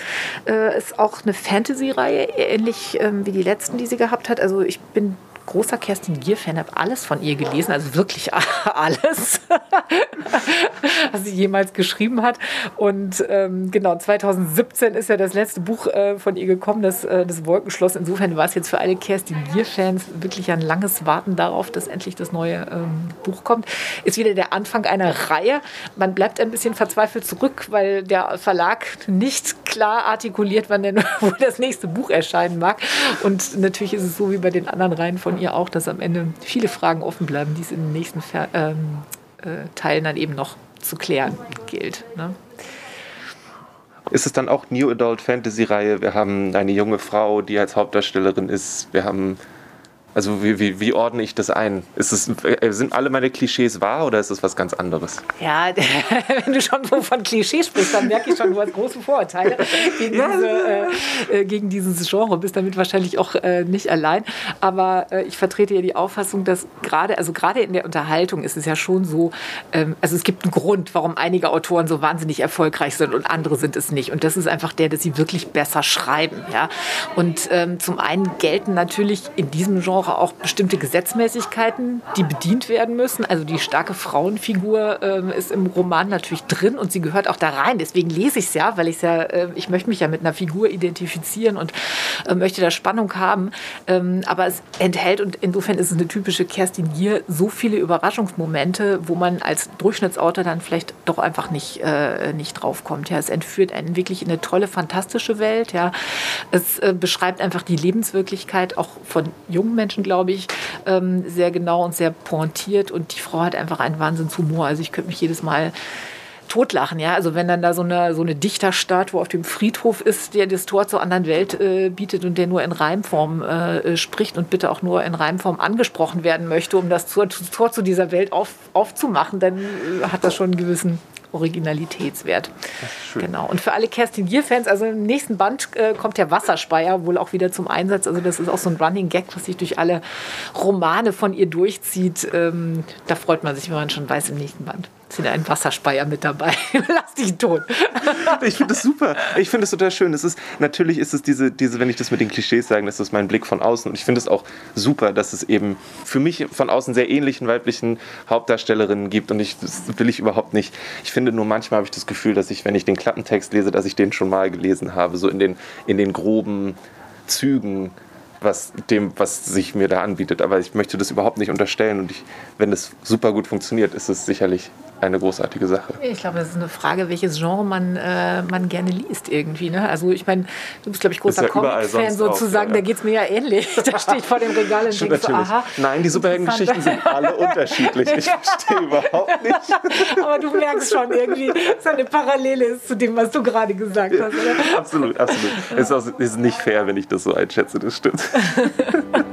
Äh, ist auch eine Fantasy-Reihe, ähnlich ähm, wie die letzten, die sie gehabt hat. Also ich bin großer Kerstin Gier-Fan, habe alles von ihr gelesen, also wirklich alles, was sie jemals geschrieben hat. Und ähm, genau, 2017 ist ja das letzte Buch äh, von ihr gekommen, das, äh, das Wolkenschloss. Insofern war es jetzt für alle Kerstin Gier-Fans wirklich ein langes Warten darauf, dass endlich das neue ähm, Buch kommt. Ist wieder der Anfang einer Reihe. Man bleibt ein bisschen verzweifelt zurück, weil der Verlag nicht klar artikuliert, wann denn wo das nächste Buch erscheinen mag. Und natürlich ist es so wie bei den anderen Reihen von ihr auch, dass am Ende viele Fragen offen bleiben, die es in den nächsten Ver ähm, äh, Teilen dann eben noch zu klären gilt. Ne? Ist es dann auch New Adult Fantasy Reihe? Wir haben eine junge Frau, die als Hauptdarstellerin ist. Wir haben also wie, wie, wie, ordne ich das ein? Ist es, äh, sind alle meine Klischees wahr oder ist es was ganz anderes? Ja, wenn du schon so von Klischees sprichst, dann merke ich schon, du hast große Vorurteile gegen, diese, äh, äh, gegen dieses Genre. Bist damit wahrscheinlich auch äh, nicht allein. Aber äh, ich vertrete ja die Auffassung, dass gerade, also gerade in der Unterhaltung ist es ja schon so, ähm, also es gibt einen Grund, warum einige Autoren so wahnsinnig erfolgreich sind und andere sind es nicht. Und das ist einfach der, dass sie wirklich besser schreiben. Ja? Und ähm, zum einen gelten natürlich in diesem Genre Genre auch bestimmte Gesetzmäßigkeiten, die bedient werden müssen. Also die starke Frauenfigur äh, ist im Roman natürlich drin und sie gehört auch da rein. Deswegen lese ich es ja, weil ich ja, äh, ich möchte mich ja mit einer Figur identifizieren und äh, möchte da Spannung haben. Ähm, aber es enthält und insofern ist es eine typische Kerstin Gier so viele Überraschungsmomente, wo man als Durchschnittsautor dann vielleicht doch einfach nicht, äh, nicht draufkommt. Ja, es entführt einen wirklich in eine tolle, fantastische Welt. Ja, es äh, beschreibt einfach die Lebenswirklichkeit auch von jungen Menschen Menschen, glaube ich, ähm, sehr genau und sehr pointiert. Und die Frau hat einfach einen Wahnsinnshumor. Also ich könnte mich jedes Mal totlachen, ja. Also wenn dann da so eine, so eine Dichterstatue auf dem Friedhof ist, der das Tor zur anderen Welt äh, bietet und der nur in Reimform äh, spricht und bitte auch nur in Reimform angesprochen werden möchte, um das Tor, Tor zu dieser Welt auf, aufzumachen, dann äh, hat das schon einen gewissen Originalitätswert. Genau. Und für alle Kerstin Gier-Fans, also im nächsten Band äh, kommt der Wasserspeier wohl auch wieder zum Einsatz. Also das ist auch so ein Running Gag, was sich durch alle Romane von ihr durchzieht. Ähm, da freut man sich, wenn man schon weiß, im nächsten Band sind ein Wasserspeier mit dabei. Lass dich tot. ich finde das super. Ich finde es total schön. Es ist, natürlich ist es diese, diese, wenn ich das mit den Klischees sage, das ist mein Blick von außen. Und ich finde es auch super, dass es eben für mich von außen sehr ähnlichen weiblichen Hauptdarstellerinnen gibt. Und ich, das will ich überhaupt nicht. Ich finde nur manchmal habe ich das Gefühl, dass ich, wenn ich den Klappentext lese, dass ich den schon mal gelesen habe. So in den, in den groben Zügen was dem, was sich mir da anbietet. Aber ich möchte das überhaupt nicht unterstellen. Und ich, wenn es super gut funktioniert, ist es sicherlich eine großartige Sache. Ich glaube, das ist eine Frage, welches Genre man, äh, man gerne liest irgendwie. Ne? Also ich meine, du bist, glaube ich, großer ja Comic-Fan sozusagen, auch, ja, da geht es mir ja ähnlich. Da steht vor dem Regal und denkst so, aha. Nein, die Superheldengeschichten sind alle unterschiedlich. Ich verstehe überhaupt nicht. Aber du merkst schon irgendwie, dass es eine Parallele ist zu dem, was du gerade gesagt hast. Oder? Absolut, absolut. Es ist, ist nicht fair, wenn ich das so einschätze, das stimmt.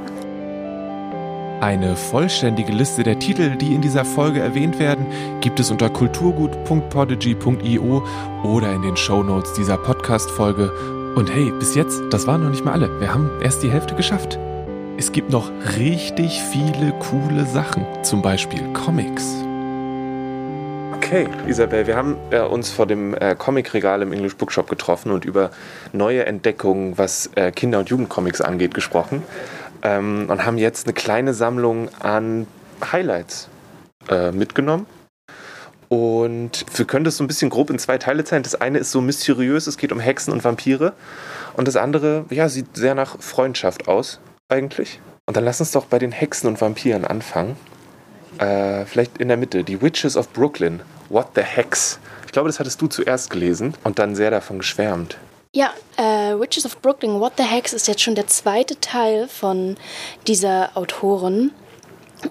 Eine vollständige Liste der Titel, die in dieser Folge erwähnt werden, gibt es unter kulturgut.podigy.io oder in den Shownotes dieser Podcast-Folge. Und hey, bis jetzt, das waren noch nicht mal alle. Wir haben erst die Hälfte geschafft. Es gibt noch richtig viele coole Sachen, zum Beispiel Comics. Okay, Isabel, wir haben äh, uns vor dem äh, Comicregal im English Bookshop getroffen und über neue Entdeckungen, was äh, Kinder- und Jugendcomics angeht, gesprochen ähm, und haben jetzt eine kleine Sammlung an Highlights äh, mitgenommen. Und wir können das so ein bisschen grob in zwei Teile teilen. Das eine ist so mysteriös, es geht um Hexen und Vampire. Und das andere, ja, sieht sehr nach Freundschaft aus, eigentlich. Und dann lass uns doch bei den Hexen und Vampiren anfangen. Äh, vielleicht in der Mitte. Die Witches of Brooklyn. What the Hex? Ich glaube, das hattest du zuerst gelesen und dann sehr davon geschwärmt. Ja, äh, Witches of Brooklyn, What the Hex ist jetzt schon der zweite Teil von dieser Autorin.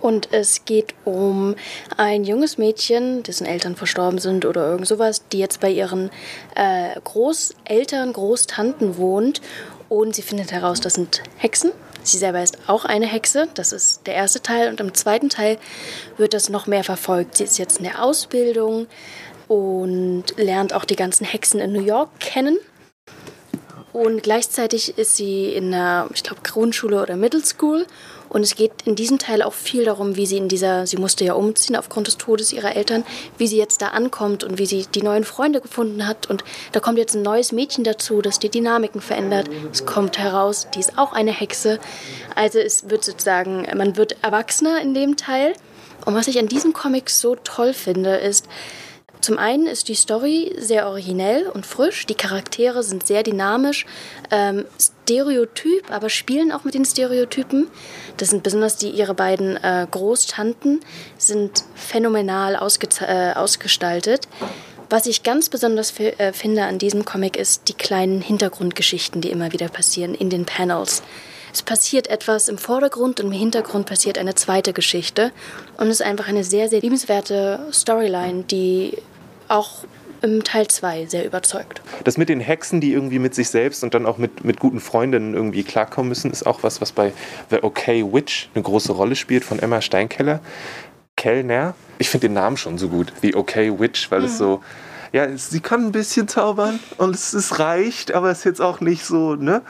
Und es geht um ein junges Mädchen, dessen Eltern verstorben sind oder irgend sowas, die jetzt bei ihren äh, Großeltern, Großtanten wohnt. Und sie findet heraus, das sind Hexen. Sie selber ist auch eine Hexe. Das ist der erste Teil. Und im zweiten Teil wird das noch mehr verfolgt. Sie ist jetzt in der Ausbildung und lernt auch die ganzen Hexen in New York kennen. Und gleichzeitig ist sie in einer, ich glaube, Grundschule oder Middle School Und es geht in diesem Teil auch viel darum, wie sie in dieser, sie musste ja umziehen aufgrund des Todes ihrer Eltern, wie sie jetzt da ankommt und wie sie die neuen Freunde gefunden hat. Und da kommt jetzt ein neues Mädchen dazu, das die Dynamiken verändert. Es kommt heraus, die ist auch eine Hexe. Also es wird sozusagen, man wird erwachsener in dem Teil. Und was ich an diesem Comic so toll finde, ist, zum einen ist die Story sehr originell und frisch, die Charaktere sind sehr dynamisch, ähm, stereotyp, aber spielen auch mit den Stereotypen. Das sind besonders die ihre beiden äh, Großtanten sind phänomenal äh, ausgestaltet. Was ich ganz besonders äh, finde an diesem Comic ist die kleinen Hintergrundgeschichten, die immer wieder passieren in den Panels. Es passiert etwas im Vordergrund und im Hintergrund passiert eine zweite Geschichte. Und es ist einfach eine sehr, sehr liebenswerte Storyline, die auch im Teil 2 sehr überzeugt. Das mit den Hexen, die irgendwie mit sich selbst und dann auch mit, mit guten Freundinnen irgendwie klarkommen müssen, ist auch was, was bei The Okay Witch eine große Rolle spielt von Emma Steinkeller. Kellner. Ich finde den Namen schon so gut, The Okay Witch, weil mhm. es so ja, sie kann ein bisschen zaubern und es, es reicht, aber es ist jetzt auch nicht so, ne?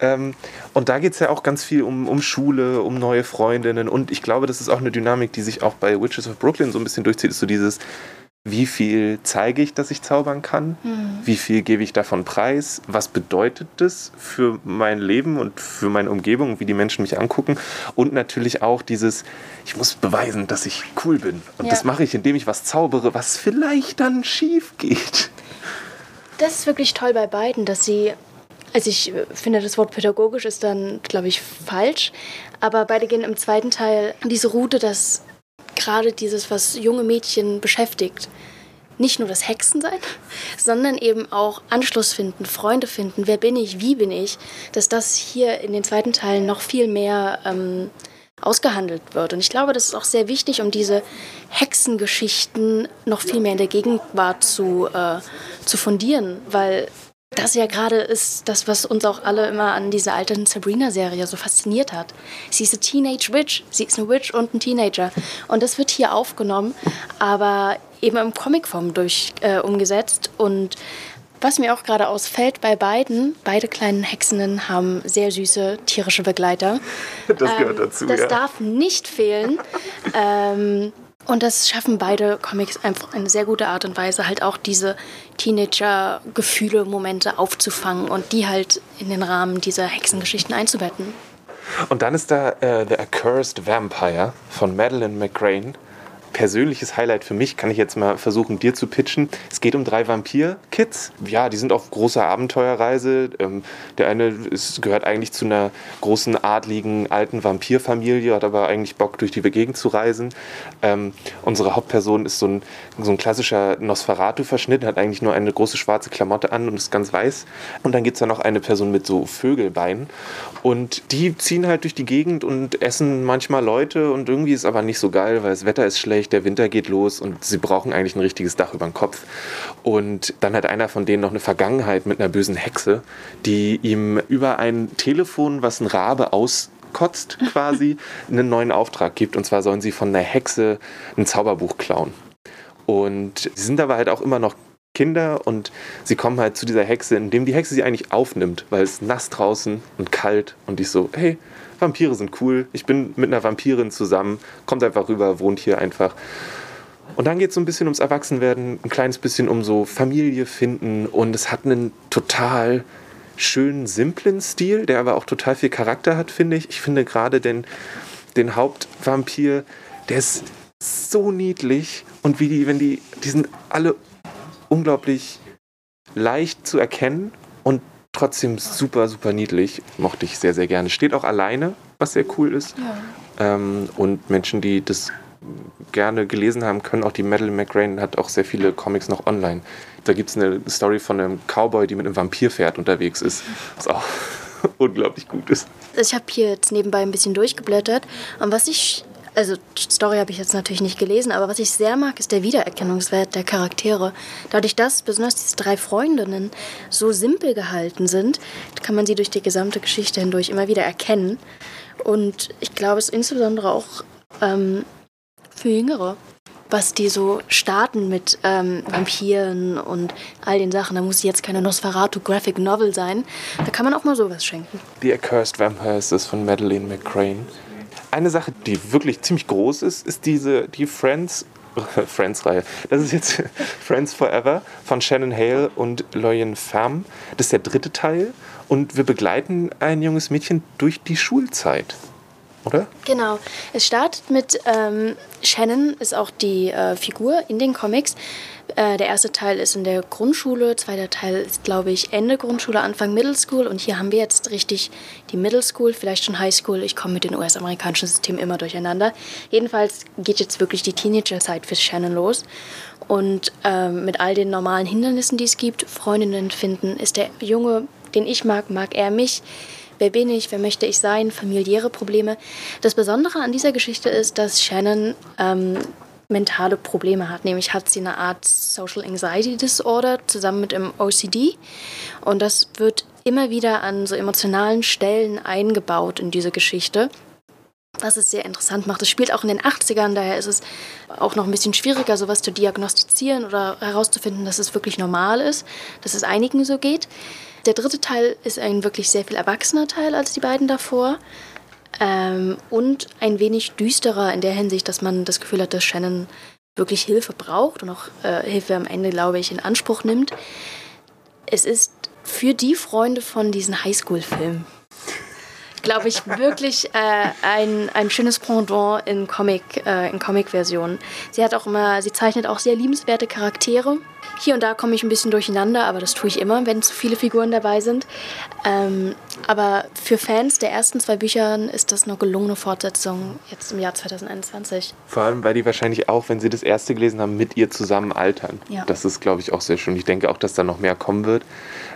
Ähm, und da geht es ja auch ganz viel um, um Schule, um neue Freundinnen und ich glaube, das ist auch eine Dynamik, die sich auch bei Witches of Brooklyn so ein bisschen durchzieht, ist so dieses, wie viel zeige ich, dass ich zaubern kann? Mhm. Wie viel gebe ich davon preis? Was bedeutet das für mein Leben und für meine Umgebung, wie die Menschen mich angucken? Und natürlich auch dieses, ich muss beweisen, dass ich cool bin. Und ja. das mache ich, indem ich was zaubere, was vielleicht dann schief geht. Das ist wirklich toll bei beiden, dass sie also ich finde, das Wort pädagogisch ist dann, glaube ich, falsch. Aber beide gehen im zweiten Teil diese Route, dass gerade dieses, was junge Mädchen beschäftigt. Nicht nur das Hexensein, sondern eben auch Anschluss finden, Freunde finden, wer bin ich, wie bin ich, dass das hier in den zweiten Teilen noch viel mehr ähm, ausgehandelt wird. Und ich glaube, das ist auch sehr wichtig, um diese Hexengeschichten noch viel mehr in der Gegenwart zu, äh, zu fundieren, weil das ja gerade ist das, was uns auch alle immer an dieser alten Sabrina-Serie so fasziniert hat. Sie ist eine Teenage Witch. Sie ist eine Witch und ein Teenager. Und das wird hier aufgenommen, aber eben im Comicform durch äh, umgesetzt. Und was mir auch gerade ausfällt bei beiden, beide kleinen Hexenen haben sehr süße tierische Begleiter. Das gehört ähm, dazu. Das ja. darf nicht fehlen. ähm, und das schaffen beide Comics einfach eine sehr gute Art und Weise, halt auch diese Teenager-Gefühle, Momente aufzufangen und die halt in den Rahmen dieser Hexengeschichten einzubetten. Und dann ist da äh, The Accursed Vampire von Madeleine McRae persönliches Highlight für mich, kann ich jetzt mal versuchen, dir zu pitchen. Es geht um drei Vampir-Kids. Ja, die sind auf großer Abenteuerreise. Ähm, der eine ist, gehört eigentlich zu einer großen, adligen, alten Vampirfamilie, hat aber eigentlich Bock, durch die Gegend zu reisen. Ähm, unsere Hauptperson ist so ein, so ein klassischer Nosferatu-Verschnitt, hat eigentlich nur eine große schwarze Klamotte an und ist ganz weiß. Und dann gibt es da noch eine Person mit so Vögelbeinen. Und die ziehen halt durch die Gegend und essen manchmal Leute und irgendwie ist aber nicht so geil, weil das Wetter ist schlecht, der Winter geht los und sie brauchen eigentlich ein richtiges Dach über dem Kopf. Und dann hat einer von denen noch eine Vergangenheit mit einer bösen Hexe, die ihm über ein Telefon, was ein Rabe aus kotzt quasi, einen neuen Auftrag gibt. Und zwar sollen sie von einer Hexe ein Zauberbuch klauen. Und sie sind aber halt auch immer noch Kinder und sie kommen halt zu dieser Hexe, indem die Hexe sie eigentlich aufnimmt, weil es nass draußen und kalt und ich so, hey, Vampire sind cool, ich bin mit einer Vampirin zusammen, kommt einfach rüber, wohnt hier einfach. Und dann geht es so ein bisschen ums Erwachsenwerden, ein kleines bisschen um so Familie finden und es hat einen total schönen, simplen Stil, der aber auch total viel Charakter hat, finde ich. Ich finde gerade den, den Hauptvampir, der ist so niedlich und wie die, wenn die, die sind alle unglaublich leicht zu erkennen und trotzdem super, super niedlich. Mochte ich sehr, sehr gerne. Steht auch alleine, was sehr cool ist. Ja. Ähm, und Menschen, die das gerne gelesen haben, können auch die Madeleine McRae hat auch sehr viele Comics noch online. Da gibt es eine Story von einem Cowboy, die mit einem Vampirpferd unterwegs ist, was auch unglaublich gut ist. Ich habe hier jetzt nebenbei ein bisschen durchgeblättert und was ich also Story habe ich jetzt natürlich nicht gelesen, aber was ich sehr mag, ist der Wiedererkennungswert der Charaktere. Dadurch, dass besonders diese drei Freundinnen so simpel gehalten sind, kann man sie durch die gesamte Geschichte hindurch immer wieder erkennen. Und ich glaube, es ist insbesondere auch ähm, für Jüngere, was die so starten mit ähm, Vampiren und all den Sachen. Da muss jetzt keine Nosferatu Graphic Novel sein. Da kann man auch mal sowas schenken. The Accursed Vampire ist von Madeleine McCrane eine Sache, die wirklich ziemlich groß ist, ist diese, die Friends Friends-Reihe. Das ist jetzt Friends Forever von Shannon Hale und Loyan Pham. Das ist der dritte Teil und wir begleiten ein junges Mädchen durch die Schulzeit. Oder? Genau. Es startet mit ähm, Shannon, ist auch die äh, Figur in den Comics. Äh, der erste Teil ist in der Grundschule, zweiter Teil ist, glaube ich, Ende Grundschule, Anfang Middle School. Und hier haben wir jetzt richtig die Middle School, vielleicht schon High School. Ich komme mit den US-amerikanischen Systemen immer durcheinander. Jedenfalls geht jetzt wirklich die Teenager-Zeit für Shannon los. Und ähm, mit all den normalen Hindernissen, die es gibt, Freundinnen finden, ist der Junge, den ich mag, mag er mich. Wer bin ich? Wer möchte ich sein? Familiäre Probleme. Das Besondere an dieser Geschichte ist, dass Shannon ähm, mentale Probleme hat. Nämlich hat sie eine Art Social Anxiety Disorder zusammen mit dem OCD. Und das wird immer wieder an so emotionalen Stellen eingebaut in diese Geschichte. Was es sehr interessant macht. Es spielt auch in den 80ern, daher ist es auch noch ein bisschen schwieriger, sowas zu diagnostizieren oder herauszufinden, dass es wirklich normal ist, dass es einigen so geht. Der dritte Teil ist ein wirklich sehr viel erwachsener Teil als die beiden davor. Ähm, und ein wenig düsterer in der Hinsicht, dass man das Gefühl hat, dass Shannon wirklich Hilfe braucht und auch äh, Hilfe am Ende, glaube ich, in Anspruch nimmt. Es ist für die Freunde von diesen Highschool-Filmen, glaube ich, wirklich äh, ein, ein schönes Pendant in Comic, äh, Comic-Version. Sie hat auch immer, sie zeichnet auch sehr liebenswerte Charaktere. Hier und da komme ich ein bisschen durcheinander, aber das tue ich immer, wenn zu viele Figuren dabei sind. Ähm, aber für Fans der ersten zwei Bücher ist das eine gelungene Fortsetzung jetzt im Jahr 2021. Vor allem, weil die wahrscheinlich auch, wenn sie das erste gelesen haben, mit ihr zusammen altern. Ja. Das ist, glaube ich, auch sehr schön. Ich denke auch, dass da noch mehr kommen wird.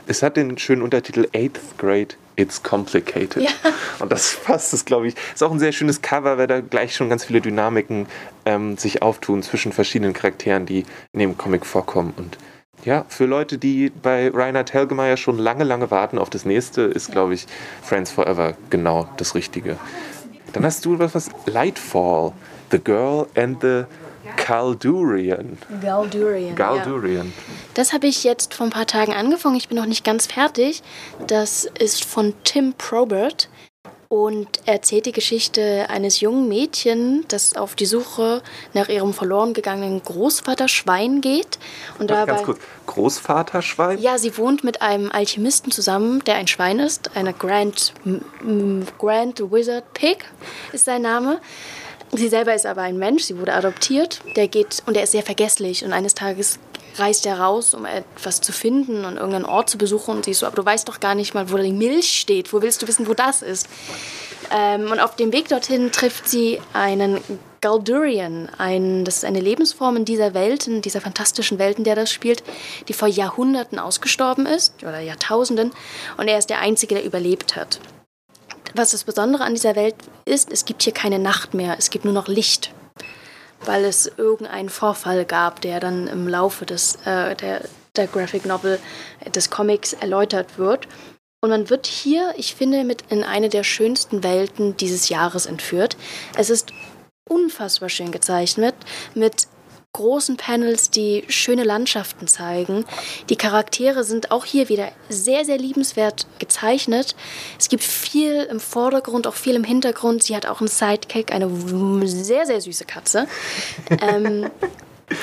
Es hat den schönen Untertitel Eighth Grade It's Complicated. Ja. Und das passt es, glaube ich. Ist auch ein sehr schönes Cover, weil da gleich schon ganz viele Dynamiken ähm, sich auftun zwischen verschiedenen Charakteren, die in dem Comic vorkommen. Und ja, für Leute, die bei Reinhard Helgemeyer schon lange, lange warten auf das nächste, ist, glaube ich, Friends Forever genau das Richtige. Dann hast du was, was Lightfall, The Girl and the Caldurian. Galdurian. Galdurian. Das habe ich jetzt vor ein paar Tagen angefangen. Ich bin noch nicht ganz fertig. Das ist von Tim Probert und erzählt die Geschichte eines jungen Mädchens, das auf die Suche nach ihrem verloren gegangenen Großvater Schwein geht. Und dabei, Ganz kurz. Großvaterschwein? ja, sie wohnt mit einem Alchemisten zusammen, der ein Schwein ist. Eine Grand, Grand Wizard Pig ist sein Name. Sie selber ist aber ein Mensch, sie wurde adoptiert. Der geht und er ist sehr vergesslich. Und eines Tages reist er raus, um etwas zu finden und irgendeinen Ort zu besuchen. Und sie ist so, aber du weißt doch gar nicht mal, wo die Milch steht. Wo willst du wissen, wo das ist? Ähm, und auf dem Weg dorthin trifft sie einen Galdurian, ein, das ist eine Lebensform in dieser Welt, in dieser fantastischen Welt, in der das spielt, die vor Jahrhunderten ausgestorben ist oder Jahrtausenden und er ist der Einzige, der überlebt hat. Was das Besondere an dieser Welt ist, es gibt hier keine Nacht mehr, es gibt nur noch Licht, weil es irgendeinen Vorfall gab, der dann im Laufe des, äh, der, der Graphic Novel äh, des Comics erläutert wird. Und man wird hier, ich finde, mit in eine der schönsten Welten dieses Jahres entführt. Es ist unfassbar schön gezeichnet, mit großen Panels, die schöne Landschaften zeigen. Die Charaktere sind auch hier wieder sehr, sehr liebenswert gezeichnet. Es gibt viel im Vordergrund, auch viel im Hintergrund. Sie hat auch einen Sidekick, eine sehr, sehr süße Katze. ähm,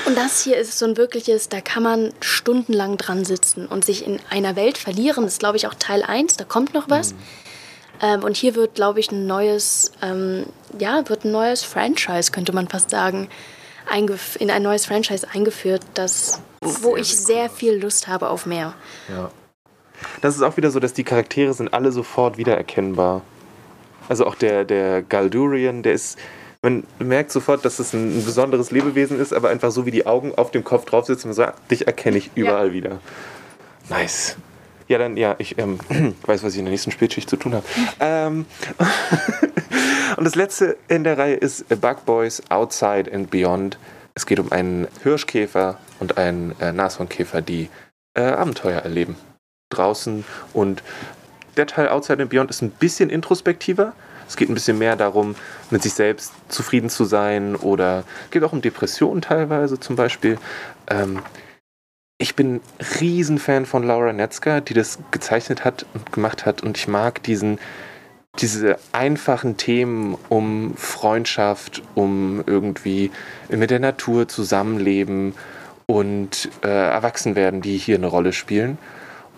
und das hier ist so ein wirkliches, da kann man stundenlang dran sitzen und sich in einer Welt verlieren. Das ist, glaube ich, auch Teil 1, da kommt noch was. Ähm, und hier wird, glaube ich, ein neues, ähm, ja, wird ein neues Franchise, könnte man fast sagen, in ein neues Franchise eingeführt, das, wo ich sehr viel Lust habe auf mehr. Ja. Das ist auch wieder so, dass die Charaktere sind alle sofort wiedererkennbar. Also auch der, der Galdurian, der ist, man merkt sofort, dass es ein, ein besonderes Lebewesen ist, aber einfach so wie die Augen auf dem Kopf drauf sitzen, man sagt, dich erkenne ich überall wieder. Nice. Ja, dann, ja, ich ähm, weiß, was ich in der nächsten Spätschicht zu tun habe. Ähm, und das letzte in der Reihe ist Bug Boys Outside and Beyond. Es geht um einen Hirschkäfer und einen äh, Nashornkäfer, die äh, Abenteuer erleben. Draußen und der Teil Outside and Beyond ist ein bisschen introspektiver. Es geht ein bisschen mehr darum, mit sich selbst zufrieden zu sein oder geht auch um Depressionen teilweise zum Beispiel. Ähm, ich bin Riesenfan von Laura Netzger, die das gezeichnet hat und gemacht hat und ich mag diesen diese einfachen Themen um Freundschaft, um irgendwie mit der Natur zusammenleben und äh, Erwachsenwerden, die hier eine Rolle spielen.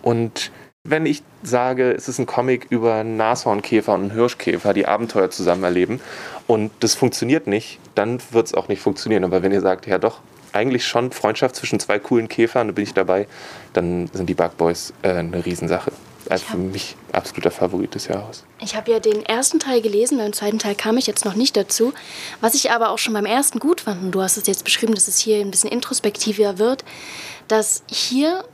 Und wenn ich sage, es ist ein Comic über einen Nashornkäfer und einen Hirschkäfer, die Abenteuer zusammen erleben und das funktioniert nicht, dann wird es auch nicht funktionieren. Aber wenn ihr sagt, ja doch, eigentlich schon Freundschaft zwischen zwei coolen Käfern, da bin ich dabei, dann sind die Bug Boys äh, eine Riesensache. Also für mich absoluter Favorit des Jahres. Ich habe ja den ersten Teil gelesen, beim zweiten Teil kam ich jetzt noch nicht dazu. Was ich aber auch schon beim ersten gut fand, und du hast es jetzt beschrieben, dass es hier ein bisschen introspektiver wird, dass hier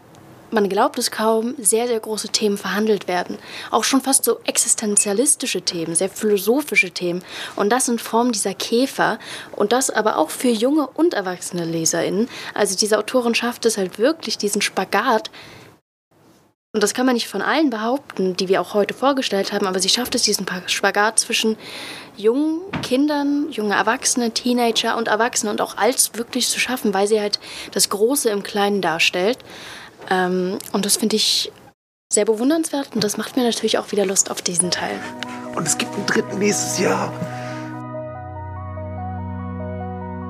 man glaubt es kaum, sehr, sehr große Themen verhandelt werden. Auch schon fast so existenzialistische Themen, sehr philosophische Themen. Und das in Form dieser Käfer. Und das aber auch für junge und erwachsene LeserInnen. Also diese Autorin schafft es halt wirklich, diesen Spagat. Und das kann man nicht von allen behaupten, die wir auch heute vorgestellt haben, aber sie schafft es, diesen Spagat zwischen jungen Kindern, junge Erwachsene, Teenager und Erwachsene und auch alt wirklich zu schaffen, weil sie halt das Große im Kleinen darstellt. Ähm, und das finde ich sehr bewundernswert und das macht mir natürlich auch wieder Lust auf diesen Teil. Und es gibt einen dritten nächstes Jahr.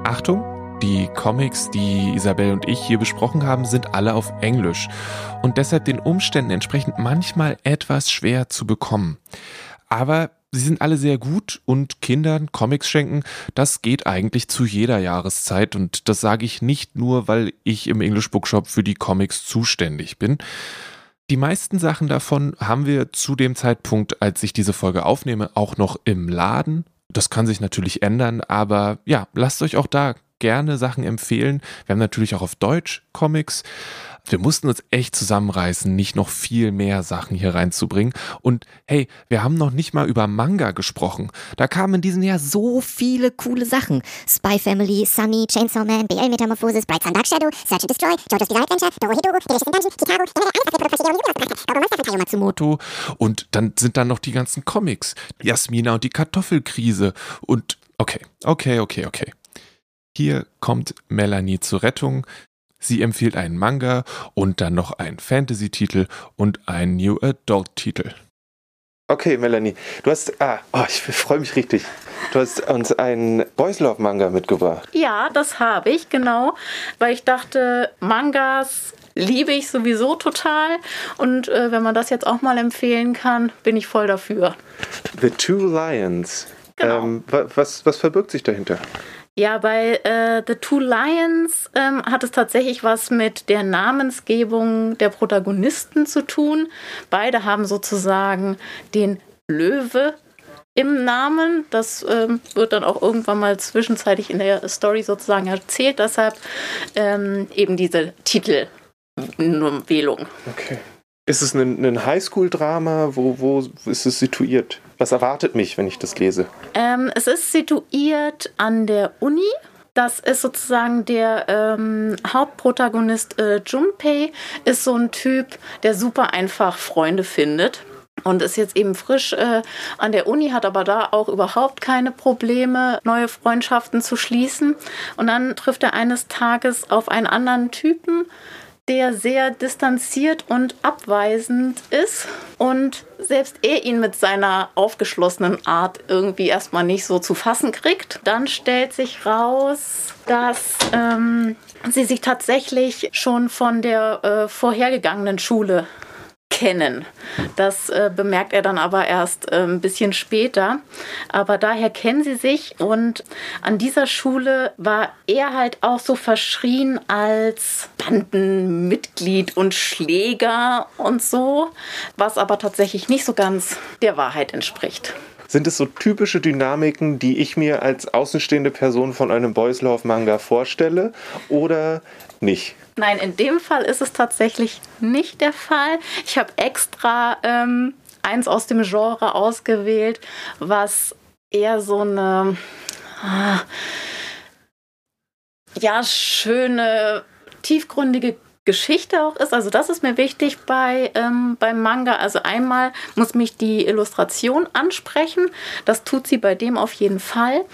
Achtung, die Comics, die Isabel und ich hier besprochen haben, sind alle auf Englisch und deshalb den Umständen entsprechend manchmal etwas schwer zu bekommen. Aber sie sind alle sehr gut und Kindern Comics schenken, das geht eigentlich zu jeder Jahreszeit und das sage ich nicht nur, weil ich im English Bookshop für die Comics zuständig bin. Die meisten Sachen davon haben wir zu dem Zeitpunkt, als ich diese Folge aufnehme, auch noch im Laden. Das kann sich natürlich ändern, aber ja, lasst euch auch da gerne Sachen empfehlen. Wir haben natürlich auch auf Deutsch Comics wir mussten uns echt zusammenreißen, nicht noch viel mehr Sachen hier reinzubringen. Und hey, wir haben noch nicht mal über Manga gesprochen. Da kamen in diesem Jahr so viele coole Sachen. Spy Family, Sunny, Chainsaw Man, BL Metamorphosis, Bright Sun Dark Shadow, Search and Destroy, JoJo's Bizarre Adventure, Dorohedoro, Delicious Dungeon, Chicago, Matsumoto. Und dann sind da noch die ganzen Comics. Jasmina und die Kartoffelkrise. Und okay, okay, okay, okay. Hier kommt Melanie zur Rettung. Sie empfiehlt einen Manga und dann noch einen Fantasy-Titel und einen New Adult-Titel. Okay, Melanie, du hast, ah, oh, ich freue mich richtig. Du hast uns einen Boys Love Manga mitgebracht. Ja, das habe ich, genau. Weil ich dachte, Mangas liebe ich sowieso total. Und äh, wenn man das jetzt auch mal empfehlen kann, bin ich voll dafür. The Two Lions. Genau. Ähm, was, was verbirgt sich dahinter? Ja, bei äh, The Two Lions ähm, hat es tatsächlich was mit der Namensgebung der Protagonisten zu tun. Beide haben sozusagen den Löwe im Namen. Das ähm, wird dann auch irgendwann mal zwischenzeitlich in der Story sozusagen erzählt. Deshalb ähm, eben diese Titelwählung. Okay. Ist es ein, ein Highschool-Drama? Wo, wo ist es situiert? Was erwartet mich, wenn ich das lese? Ähm, es ist situiert an der Uni. Das ist sozusagen der ähm, Hauptprotagonist äh, Junpei, ist so ein Typ, der super einfach Freunde findet und ist jetzt eben frisch äh, an der Uni, hat aber da auch überhaupt keine Probleme, neue Freundschaften zu schließen. Und dann trifft er eines Tages auf einen anderen Typen, der sehr distanziert und abweisend ist und selbst er ihn mit seiner aufgeschlossenen Art irgendwie erstmal nicht so zu fassen kriegt. Dann stellt sich raus, dass ähm, sie sich tatsächlich schon von der äh, vorhergegangenen Schule kennen. Das äh, bemerkt er dann aber erst äh, ein bisschen später. Aber daher kennen sie sich und an dieser Schule war er halt auch so verschrien als Bandenmitglied und Schläger und so, was aber tatsächlich nicht so ganz der Wahrheit entspricht. Sind es so typische Dynamiken, die ich mir als außenstehende Person von einem Boys Love Manga vorstelle oder nicht? Nein, in dem Fall ist es tatsächlich nicht der Fall. Ich habe extra ähm, eins aus dem Genre ausgewählt, was eher so eine ah, ja schöne tiefgründige Geschichte auch ist. Also das ist mir wichtig bei, ähm, beim Manga. Also einmal muss mich die Illustration ansprechen. Das tut sie bei dem auf jeden Fall.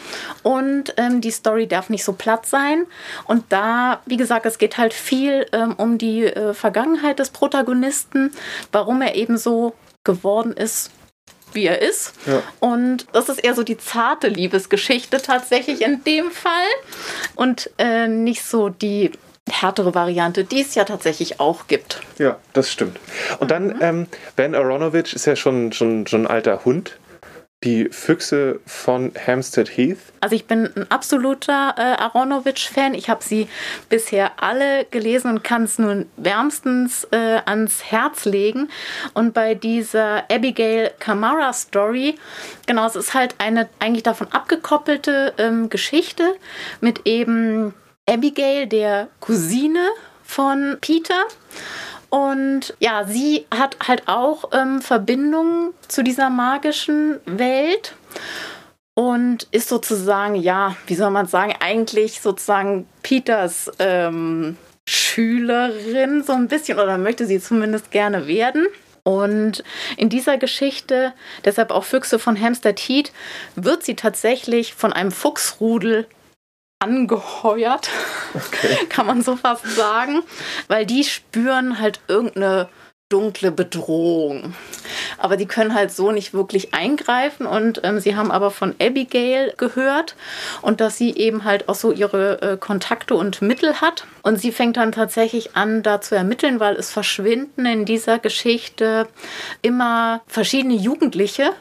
Und ähm, die Story darf nicht so platt sein. Und da, wie gesagt, es geht halt viel ähm, um die äh, Vergangenheit des Protagonisten, warum er eben so geworden ist, wie er ist. Ja. Und das ist eher so die zarte Liebesgeschichte tatsächlich in dem Fall und äh, nicht so die härtere Variante, die es ja tatsächlich auch gibt. Ja, das stimmt. Und dann, mhm. ähm, Ben Aronovich ist ja schon, schon, schon ein alter Hund die Füchse von Hampstead Heath. Also ich bin ein absoluter äh, Aronovich-Fan. Ich habe sie bisher alle gelesen und kann es nun wärmstens äh, ans Herz legen. Und bei dieser Abigail Kamara Story, genau, es ist halt eine eigentlich davon abgekoppelte ähm, Geschichte mit eben Abigail, der Cousine von Peter. Und ja, sie hat halt auch ähm, Verbindungen zu dieser magischen Welt und ist sozusagen, ja, wie soll man sagen, eigentlich sozusagen Peters ähm, Schülerin so ein bisschen oder möchte sie zumindest gerne werden. Und in dieser Geschichte, deshalb auch Füchse von Hampstead Heath, wird sie tatsächlich von einem Fuchsrudel angeheuert, okay. kann man so fast sagen, weil die spüren halt irgendeine dunkle Bedrohung. Aber die können halt so nicht wirklich eingreifen und ähm, sie haben aber von Abigail gehört und dass sie eben halt auch so ihre äh, Kontakte und Mittel hat. Und sie fängt dann tatsächlich an, da zu ermitteln, weil es verschwinden in dieser Geschichte immer verschiedene Jugendliche,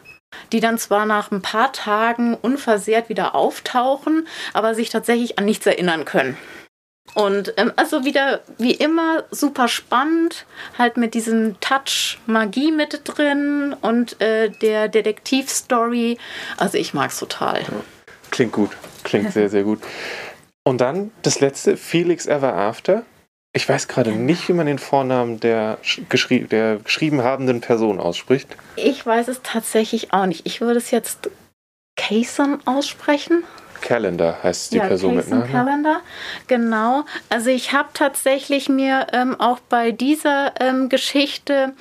die dann zwar nach ein paar Tagen unversehrt wieder auftauchen, aber sich tatsächlich an nichts erinnern können. Und ähm, also wieder wie immer super spannend, halt mit diesem Touch Magie mit drin und äh, der Detektivstory. Also ich mag es total. Klingt gut, klingt sehr, sehr gut. Und dann das letzte, Felix Ever After. Ich weiß gerade nicht, wie man den Vornamen der, geschrie der geschrieben habenden Person ausspricht. Ich weiß es tatsächlich auch nicht. Ich würde es jetzt Kayson aussprechen. Calendar heißt die ja, Person Kayson mit Namen. Calendar, genau. Also ich habe tatsächlich mir ähm, auch bei dieser ähm, Geschichte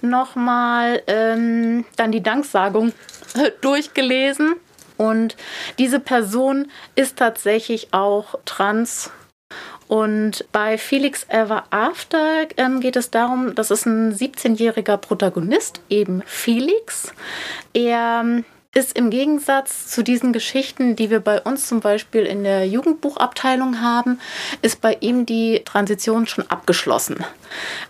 nochmal ähm, dann die Danksagung durchgelesen. Und diese Person ist tatsächlich auch trans und bei Felix Ever After ähm, geht es darum, das ist ein 17-jähriger Protagonist, eben Felix. Er ähm, ist im Gegensatz zu diesen Geschichten, die wir bei uns zum Beispiel in der Jugendbuchabteilung haben, ist bei ihm die Transition schon abgeschlossen.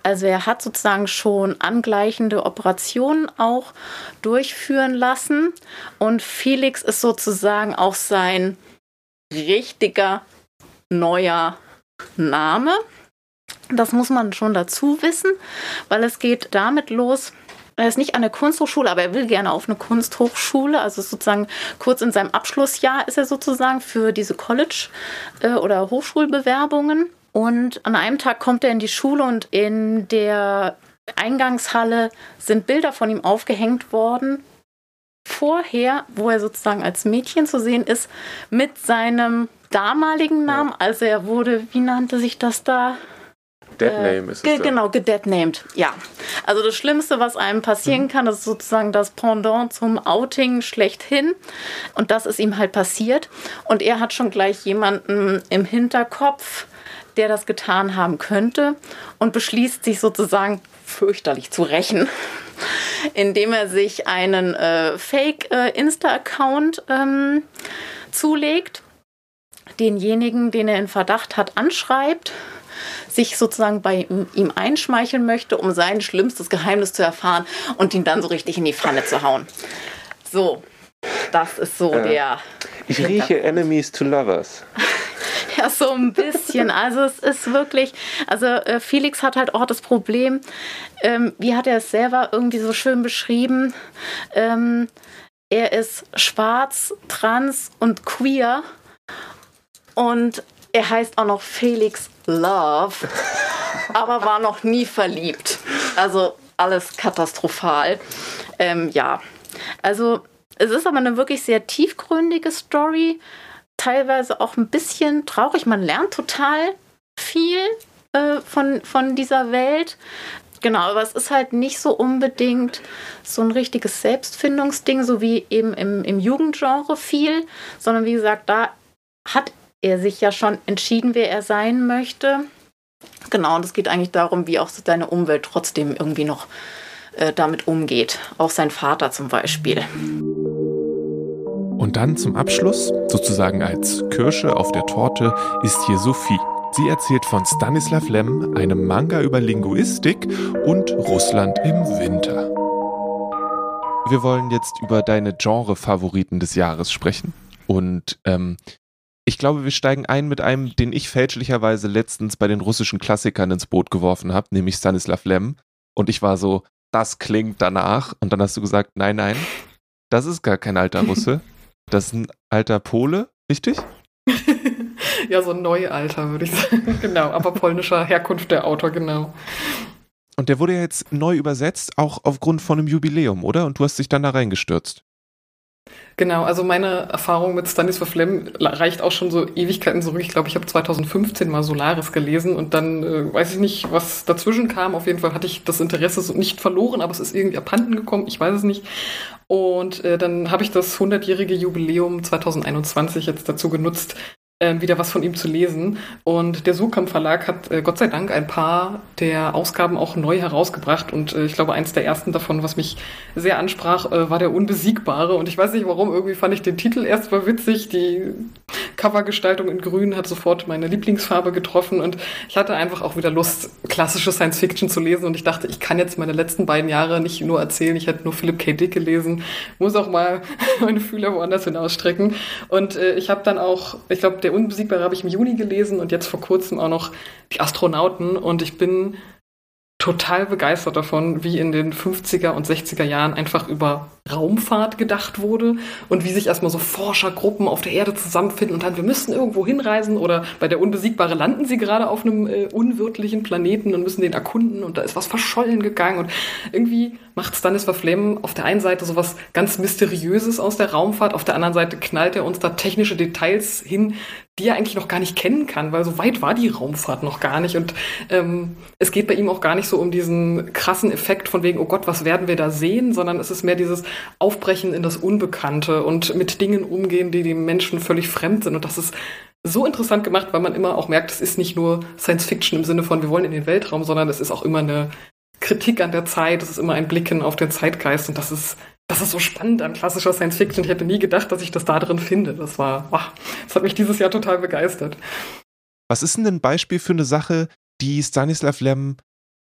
Also er hat sozusagen schon angleichende Operationen auch durchführen lassen und Felix ist sozusagen auch sein richtiger neuer Name. Das muss man schon dazu wissen, weil es geht damit los, er ist nicht an der Kunsthochschule, aber er will gerne auf eine Kunsthochschule. Also sozusagen kurz in seinem Abschlussjahr ist er sozusagen für diese College- äh, oder Hochschulbewerbungen. Und an einem Tag kommt er in die Schule und in der Eingangshalle sind Bilder von ihm aufgehängt worden. Vorher, wo er sozusagen als Mädchen zu sehen ist, mit seinem damaligen Namen. Also er wurde, wie nannte sich das da? Deadname äh, ist es. Ge genau, gedeadnamed, ja. Also das Schlimmste, was einem passieren mhm. kann, ist sozusagen das Pendant zum Outing schlechthin. Und das ist ihm halt passiert. Und er hat schon gleich jemanden im Hinterkopf, der das getan haben könnte und beschließt sich sozusagen fürchterlich zu rächen, indem er sich einen äh, Fake-Insta-Account äh, ähm, zulegt denjenigen, den er in Verdacht hat, anschreibt, sich sozusagen bei ihm einschmeicheln möchte, um sein schlimmstes Geheimnis zu erfahren und ihn dann so richtig in die Pfanne zu hauen. So, das ist so äh, der. Ich rieche Enemies to Lovers. ja, so ein bisschen. Also es ist wirklich, also äh, Felix hat halt auch das Problem, ähm, wie hat er es selber irgendwie so schön beschrieben? Ähm, er ist schwarz, trans und queer und er heißt auch noch Felix Love, aber war noch nie verliebt. Also alles katastrophal. Ähm, ja, also es ist aber eine wirklich sehr tiefgründige Story, teilweise auch ein bisschen traurig. Man lernt total viel äh, von, von dieser Welt. Genau, aber es ist halt nicht so unbedingt so ein richtiges Selbstfindungsding, so wie eben im, im Jugendgenre viel, sondern wie gesagt, da hat er sich ja schon entschieden, wer er sein möchte. Genau, und es geht eigentlich darum, wie auch seine Umwelt trotzdem irgendwie noch äh, damit umgeht. Auch sein Vater zum Beispiel. Und dann zum Abschluss, sozusagen als Kirsche auf der Torte, ist hier Sophie. Sie erzählt von Stanislav Lem, einem Manga über Linguistik und Russland im Winter. Wir wollen jetzt über deine Genre-Favoriten des Jahres sprechen. Und ähm, ich glaube, wir steigen ein mit einem, den ich fälschlicherweise letztens bei den russischen Klassikern ins Boot geworfen habe, nämlich Stanislav Lem. Und ich war so, das klingt danach. Und dann hast du gesagt, nein, nein, das ist gar kein alter Russe. Das ist ein alter Pole, richtig? ja, so ein Neualter, würde ich sagen. genau, aber polnischer Herkunft der Autor, genau. Und der wurde ja jetzt neu übersetzt, auch aufgrund von einem Jubiläum, oder? Und du hast dich dann da reingestürzt. Genau, also meine Erfahrung mit Stanislav Lem reicht auch schon so Ewigkeiten zurück. Ich glaube, ich habe 2015 mal Solaris gelesen und dann äh, weiß ich nicht, was dazwischen kam. Auf jeden Fall hatte ich das Interesse so nicht verloren, aber es ist irgendwie abhanden gekommen. Ich weiß es nicht. Und äh, dann habe ich das 100-jährige Jubiläum 2021 jetzt dazu genutzt, wieder was von ihm zu lesen. Und der Surkamp Verlag hat äh, Gott sei Dank ein paar der Ausgaben auch neu herausgebracht. Und äh, ich glaube, eins der ersten davon, was mich sehr ansprach, äh, war der Unbesiegbare. Und ich weiß nicht warum, irgendwie fand ich den Titel erst mal witzig. Die Covergestaltung in Grün hat sofort meine Lieblingsfarbe getroffen. Und ich hatte einfach auch wieder Lust, klassische Science Fiction zu lesen. Und ich dachte, ich kann jetzt meine letzten beiden Jahre nicht nur erzählen, ich hätte nur Philip K. Dick gelesen, muss auch mal meine Fühler woanders hinausstrecken. Und äh, ich habe dann auch, ich glaube, der Unbesiegbare habe ich im Juni gelesen und jetzt vor kurzem auch noch die Astronauten. Und ich bin total begeistert davon, wie in den 50er und 60er Jahren einfach über Raumfahrt gedacht wurde und wie sich erstmal so Forschergruppen auf der Erde zusammenfinden und dann, wir müssen irgendwo hinreisen oder bei der Unbesiegbare landen sie gerade auf einem äh, unwirtlichen Planeten und müssen den erkunden und da ist was verschollen gegangen und irgendwie macht Stanislav Lem auf der einen Seite so was ganz Mysteriöses aus der Raumfahrt, auf der anderen Seite knallt er uns da technische Details hin, die er eigentlich noch gar nicht kennen kann, weil so weit war die Raumfahrt noch gar nicht. Und ähm, es geht bei ihm auch gar nicht so um diesen krassen Effekt von wegen, oh Gott, was werden wir da sehen, sondern es ist mehr dieses Aufbrechen in das Unbekannte und mit Dingen umgehen, die dem Menschen völlig fremd sind. Und das ist so interessant gemacht, weil man immer auch merkt, es ist nicht nur Science Fiction im Sinne von, wir wollen in den Weltraum, sondern es ist auch immer eine Kritik an der Zeit, es ist immer ein Blicken auf den Zeitgeist und das ist das ist so spannend an klassischer Science Fiction. Ich hätte nie gedacht, dass ich das da drin finde. Das war, wow, das hat mich dieses Jahr total begeistert. Was ist denn ein Beispiel für eine Sache, die Stanislav Lem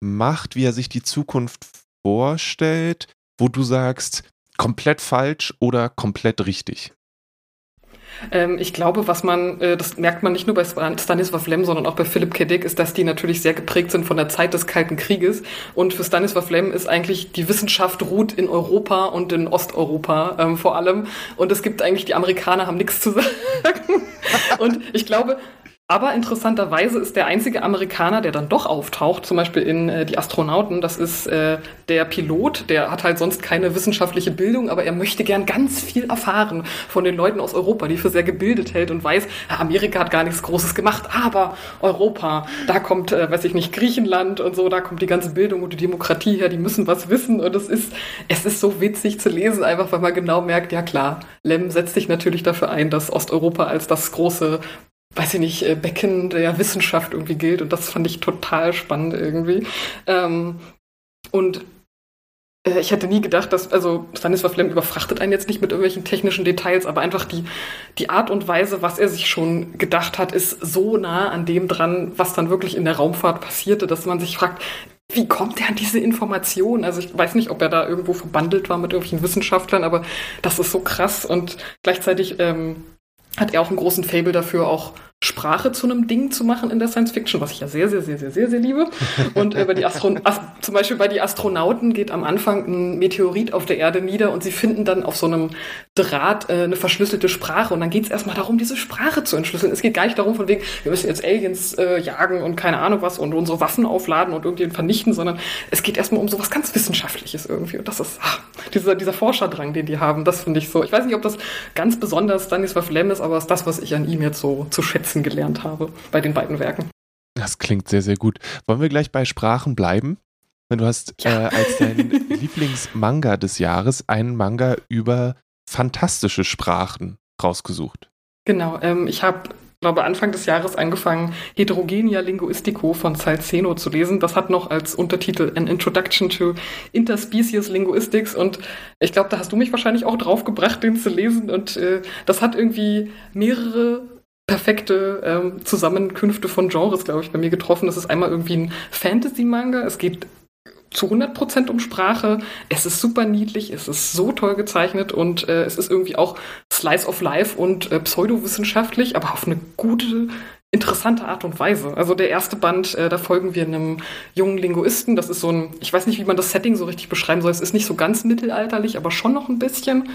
macht, wie er sich die Zukunft vorstellt, wo du sagst, komplett falsch oder komplett richtig? Ähm, ich glaube, was man, äh, das merkt man nicht nur bei Stanislav Lem, sondern auch bei Philipp K. Dick, ist, dass die natürlich sehr geprägt sind von der Zeit des Kalten Krieges. Und für Stanislav Lem ist eigentlich die Wissenschaft ruht in Europa und in Osteuropa ähm, vor allem. Und es gibt eigentlich, die Amerikaner haben nichts zu sagen. und ich glaube, aber interessanterweise ist der einzige Amerikaner, der dann doch auftaucht, zum Beispiel in äh, Die Astronauten, das ist äh, der Pilot, der hat halt sonst keine wissenschaftliche Bildung, aber er möchte gern ganz viel erfahren von den Leuten aus Europa, die für sehr gebildet hält und weiß, Amerika hat gar nichts Großes gemacht, aber Europa, da kommt, äh, weiß ich nicht, Griechenland und so, da kommt die ganze Bildung und die Demokratie her, die müssen was wissen und es ist, es ist so witzig zu lesen, einfach weil man genau merkt, ja klar, Lem setzt sich natürlich dafür ein, dass Osteuropa als das große weiß ich nicht, äh, Becken der Wissenschaft irgendwie gilt. Und das fand ich total spannend irgendwie. Ähm, und äh, ich hätte nie gedacht, dass, also Stanislav Lem überfrachtet einen jetzt nicht mit irgendwelchen technischen Details, aber einfach die, die Art und Weise, was er sich schon gedacht hat, ist so nah an dem dran, was dann wirklich in der Raumfahrt passierte, dass man sich fragt, wie kommt er an diese Information? Also ich weiß nicht, ob er da irgendwo verbandelt war mit irgendwelchen Wissenschaftlern, aber das ist so krass und gleichzeitig ähm, hat er auch einen großen Fable dafür, auch Sprache zu einem Ding zu machen in der Science Fiction, was ich ja sehr, sehr, sehr, sehr, sehr, sehr liebe. Und äh, bei die Astron Ast zum Beispiel bei die Astronauten geht am Anfang ein Meteorit auf der Erde nieder und sie finden dann auf so einem Draht äh, eine verschlüsselte Sprache und dann geht es erstmal darum, diese Sprache zu entschlüsseln. Es geht gar nicht darum, von wegen, wir müssen jetzt Aliens äh, jagen und keine Ahnung was und unsere Waffen aufladen und irgendjemanden vernichten, sondern es geht erstmal um sowas ganz Wissenschaftliches irgendwie. Und das ist ach, dieser, dieser Forscherdrang, den die haben, das finde ich so. Ich weiß nicht, ob das ganz besonders Stanislav Lem ist, aber es ist das, was ich an ihm jetzt so zu schätzen gelernt habe bei den beiden Werken. Das klingt sehr, sehr gut. Wollen wir gleich bei Sprachen bleiben? Du hast ja. äh, als dein Lieblingsmanga des Jahres einen Manga über fantastische Sprachen rausgesucht. Genau, ähm, ich habe glaube, Anfang des Jahres angefangen, Heterogenia Linguistico von Salceno zu lesen. Das hat noch als Untertitel An Introduction to Interspecies Linguistics und ich glaube, da hast du mich wahrscheinlich auch draufgebracht, den zu lesen und äh, das hat irgendwie mehrere perfekte ähm, Zusammenkünfte von Genres, glaube ich, bei mir getroffen. Das ist einmal irgendwie ein Fantasy-Manga. Es geht zu 100% um Sprache. Es ist super niedlich, es ist so toll gezeichnet und äh, es ist irgendwie auch Slice of Life und äh, pseudowissenschaftlich, aber auf eine gute, interessante Art und Weise. Also der erste Band, äh, da folgen wir einem jungen Linguisten. Das ist so ein, ich weiß nicht, wie man das Setting so richtig beschreiben soll. Es ist nicht so ganz mittelalterlich, aber schon noch ein bisschen.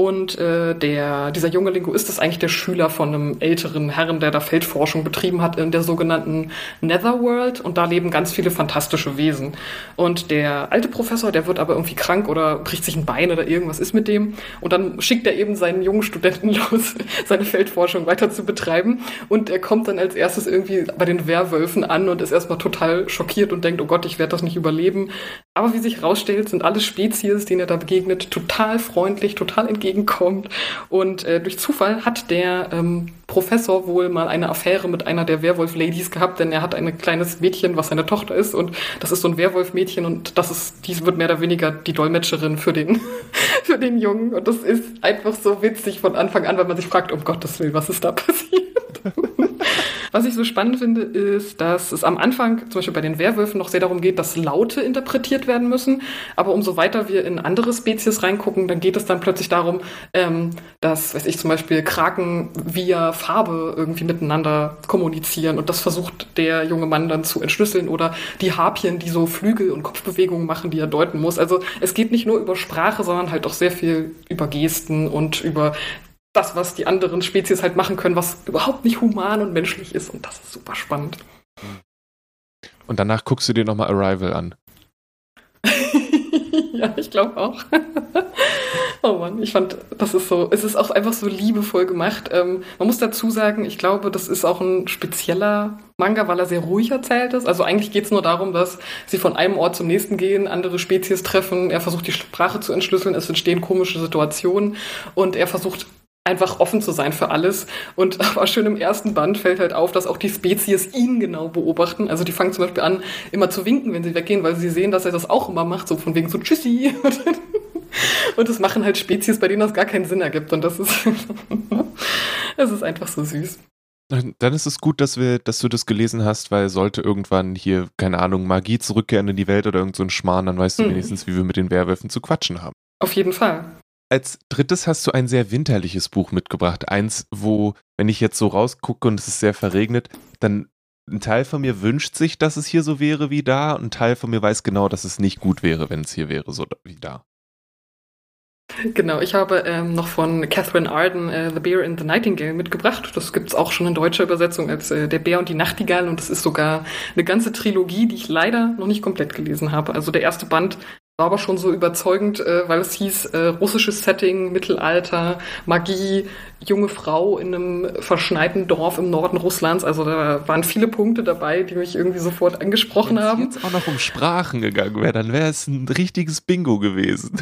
Und äh, der, dieser junge Linguist ist eigentlich der Schüler von einem älteren Herrn, der da Feldforschung betrieben hat in der sogenannten Netherworld. Und da leben ganz viele fantastische Wesen. Und der alte Professor, der wird aber irgendwie krank oder bricht sich ein Bein oder irgendwas ist mit dem. Und dann schickt er eben seinen jungen Studenten los, seine Feldforschung weiter zu betreiben. Und er kommt dann als erstes irgendwie bei den Werwölfen an und ist erstmal total schockiert und denkt, oh Gott, ich werde das nicht überleben. Aber wie sich herausstellt, sind alle Spezies, denen er da begegnet, total freundlich, total entgegen entgegenkommt. Und äh, durch Zufall hat der ähm, Professor wohl mal eine Affäre mit einer der Werwolf-Ladies gehabt, denn er hat ein kleines Mädchen, was seine Tochter ist. Und das ist so ein Werwolf-Mädchen und das ist, dies wird mehr oder weniger die Dolmetscherin für den, für den Jungen. Und das ist einfach so witzig von Anfang an, weil man sich fragt, um Gottes Willen, was ist da passiert? Was ich so spannend finde, ist, dass es am Anfang, zum Beispiel bei den Werwölfen, noch sehr darum geht, dass Laute interpretiert werden müssen. Aber umso weiter wir in andere Spezies reingucken, dann geht es dann plötzlich darum, ähm, dass, weiß ich, zum Beispiel Kraken via Farbe irgendwie miteinander kommunizieren. Und das versucht der junge Mann dann zu entschlüsseln. Oder die Harpien, die so Flügel und Kopfbewegungen machen, die er deuten muss. Also es geht nicht nur über Sprache, sondern halt auch sehr viel über Gesten und über das, was die anderen Spezies halt machen können, was überhaupt nicht human und menschlich ist. Und das ist super spannend. Und danach guckst du dir nochmal Arrival an. ja, ich glaube auch. oh Mann, ich fand, das ist so, es ist auch einfach so liebevoll gemacht. Ähm, man muss dazu sagen, ich glaube, das ist auch ein spezieller Manga, weil er sehr ruhig erzählt ist. Also eigentlich geht es nur darum, dass sie von einem Ort zum nächsten gehen, andere Spezies treffen, er versucht die Sprache zu entschlüsseln, es entstehen komische Situationen und er versucht einfach offen zu sein für alles. Und aber schön im ersten Band fällt halt auf, dass auch die Spezies ihn genau beobachten. Also die fangen zum Beispiel an, immer zu winken, wenn sie weggehen, weil sie sehen, dass er das auch immer macht, so von wegen so Tschüssi. Und das machen halt Spezies, bei denen das gar keinen Sinn ergibt. Und das ist, das ist einfach so süß. Dann ist es gut, dass wir, dass du das gelesen hast, weil sollte irgendwann hier, keine Ahnung, Magie zurückkehren in die Welt oder irgend so ein Schmarrn, dann weißt du hm. wenigstens, wie wir mit den Werwölfen zu quatschen haben. Auf jeden Fall. Als drittes hast du ein sehr winterliches Buch mitgebracht. Eins, wo, wenn ich jetzt so rausgucke und es ist sehr verregnet, dann ein Teil von mir wünscht sich, dass es hier so wäre wie da, und ein Teil von mir weiß genau, dass es nicht gut wäre, wenn es hier wäre so wie da. Genau, ich habe ähm, noch von Catherine Arden äh, The Bear and the Nightingale mitgebracht. Das gibt es auch schon in deutscher Übersetzung als äh, Der Bär und die Nachtigall und das ist sogar eine ganze Trilogie, die ich leider noch nicht komplett gelesen habe. Also der erste Band war aber schon so überzeugend, äh, weil es hieß äh, russisches Setting, Mittelalter, Magie, junge Frau in einem verschneiten Dorf im Norden Russlands. Also da waren viele Punkte dabei, die mich irgendwie sofort angesprochen Wenn haben. Wenn es jetzt auch noch um Sprachen gegangen wäre, dann wäre es ein richtiges Bingo gewesen.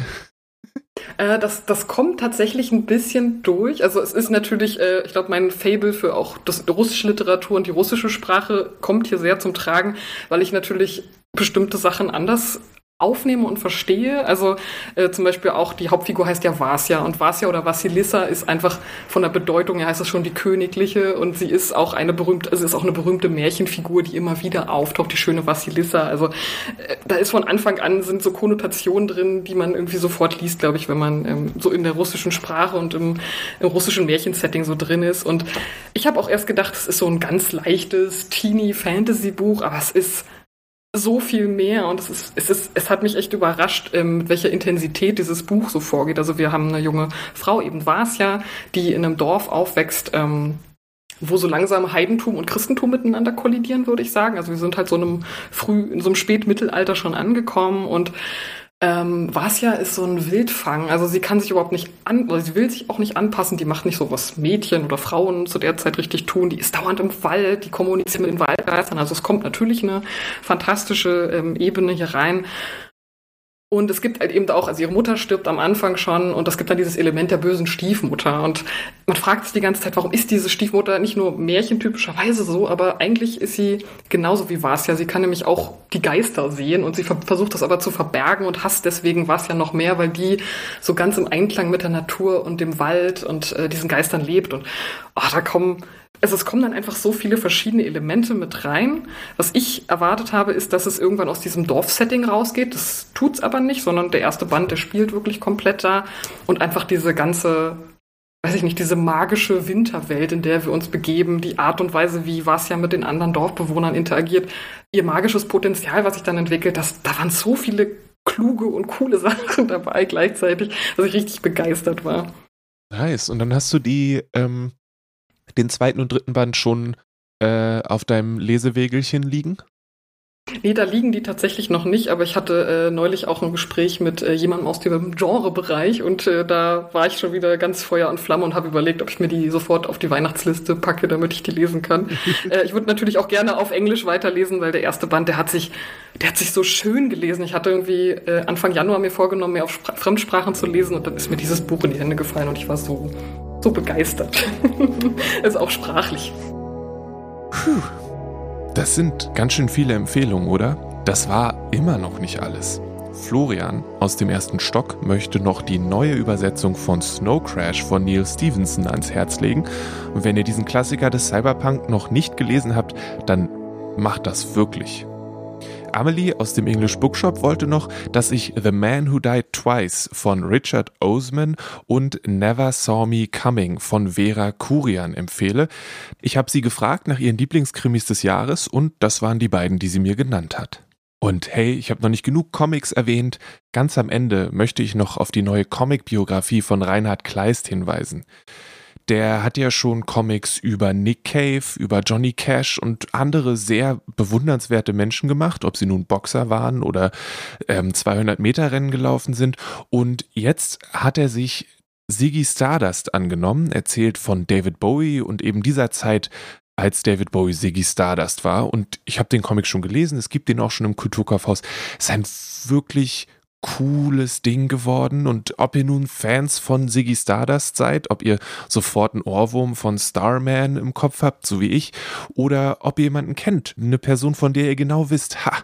Äh, das, das kommt tatsächlich ein bisschen durch. Also es ist natürlich, äh, ich glaube, mein Fable für auch das, die russische Literatur und die russische Sprache kommt hier sehr zum Tragen, weil ich natürlich bestimmte Sachen anders aufnehme und verstehe. Also äh, zum Beispiel auch die Hauptfigur heißt ja Vasya und Vasya oder Vasilissa ist einfach von der Bedeutung her heißt es schon die Königliche und sie ist auch eine berühmte, also ist auch eine berühmte Märchenfigur, die immer wieder auftaucht, die schöne Vasilissa. Also äh, da ist von Anfang an sind so Konnotationen drin, die man irgendwie sofort liest, glaube ich, wenn man ähm, so in der russischen Sprache und im, im russischen Märchensetting so drin ist. Und ich habe auch erst gedacht, es ist so ein ganz leichtes Teenie-Fantasy-Buch, aber es ist so viel mehr und es ist, es ist, es hat mich echt überrascht, ähm, mit welcher Intensität dieses Buch so vorgeht. Also wir haben eine junge Frau, eben war es ja, die in einem Dorf aufwächst, ähm, wo so langsam Heidentum und Christentum miteinander kollidieren, würde ich sagen. Also wir sind halt so einem früh, in so einem Spätmittelalter schon angekommen und ähm, Vasya ist so ein Wildfang, also sie kann sich überhaupt nicht an, oder sie will sich auch nicht anpassen, die macht nicht so, was Mädchen oder Frauen zu der Zeit richtig tun, die ist dauernd im Wald, die kommuniziert mit den Waldgeistern, also es kommt natürlich eine fantastische ähm, Ebene hier rein. Und es gibt halt eben auch, also ihre Mutter stirbt am Anfang schon und es gibt dann dieses Element der bösen Stiefmutter. Und man fragt sich die ganze Zeit, warum ist diese Stiefmutter nicht nur märchentypischerweise so, aber eigentlich ist sie genauso wie Vasya. Sie kann nämlich auch die Geister sehen und sie versucht das aber zu verbergen und hasst deswegen Vasya noch mehr, weil die so ganz im Einklang mit der Natur und dem Wald und äh, diesen Geistern lebt. Und oh, da kommen also es kommen dann einfach so viele verschiedene Elemente mit rein. Was ich erwartet habe, ist, dass es irgendwann aus diesem Dorfsetting rausgeht. Das tut's aber nicht, sondern der erste Band, der spielt wirklich komplett da und einfach diese ganze weiß ich nicht, diese magische Winterwelt, in der wir uns begeben, die Art und Weise, wie was ja mit den anderen Dorfbewohnern interagiert, ihr magisches Potenzial, was sich dann entwickelt, das, da waren so viele kluge und coole Sachen dabei gleichzeitig, dass ich richtig begeistert war. Nice. Und dann hast du die, ähm, den zweiten und dritten Band schon äh, auf deinem Lesewegelchen liegen? Nee, da liegen die tatsächlich noch nicht, aber ich hatte äh, neulich auch ein Gespräch mit äh, jemandem aus dem Genrebereich und äh, da war ich schon wieder ganz Feuer und Flamme und habe überlegt, ob ich mir die sofort auf die Weihnachtsliste packe, damit ich die lesen kann. Äh, ich würde natürlich auch gerne auf Englisch weiterlesen, weil der erste Band, der hat sich, der hat sich so schön gelesen. Ich hatte irgendwie äh, Anfang Januar mir vorgenommen, mehr auf Spr Fremdsprachen zu lesen und dann ist mir dieses Buch in die Hände gefallen und ich war so so begeistert. ist auch sprachlich. Puh. Das sind ganz schön viele Empfehlungen, oder? Das war immer noch nicht alles. Florian aus dem ersten Stock möchte noch die neue Übersetzung von Snow Crash von Neil Stevenson ans Herz legen. Und wenn ihr diesen Klassiker des Cyberpunk noch nicht gelesen habt, dann macht das wirklich. Amelie aus dem English Bookshop wollte noch, dass ich The Man Who Died Twice von Richard Osman und Never Saw Me Coming von Vera Kurian empfehle. Ich habe sie gefragt nach ihren Lieblingskrimis des Jahres und das waren die beiden, die sie mir genannt hat. Und hey, ich habe noch nicht genug Comics erwähnt. Ganz am Ende möchte ich noch auf die neue Comic-Biografie von Reinhard Kleist hinweisen der hat ja schon Comics über Nick Cave, über Johnny Cash und andere sehr bewundernswerte Menschen gemacht, ob sie nun Boxer waren oder ähm, 200 Meter Rennen gelaufen sind. Und jetzt hat er sich Ziggy Stardust angenommen, erzählt von David Bowie und eben dieser Zeit, als David Bowie Ziggy Stardust war. Und ich habe den Comic schon gelesen, es gibt den auch schon im Kulturkaufhaus. Es ist ein wirklich cooles Ding geworden. Und ob ihr nun Fans von Ziggy Stardust seid, ob ihr sofort einen Ohrwurm von Starman im Kopf habt, so wie ich, oder ob ihr jemanden kennt, eine Person, von der ihr genau wisst, ha,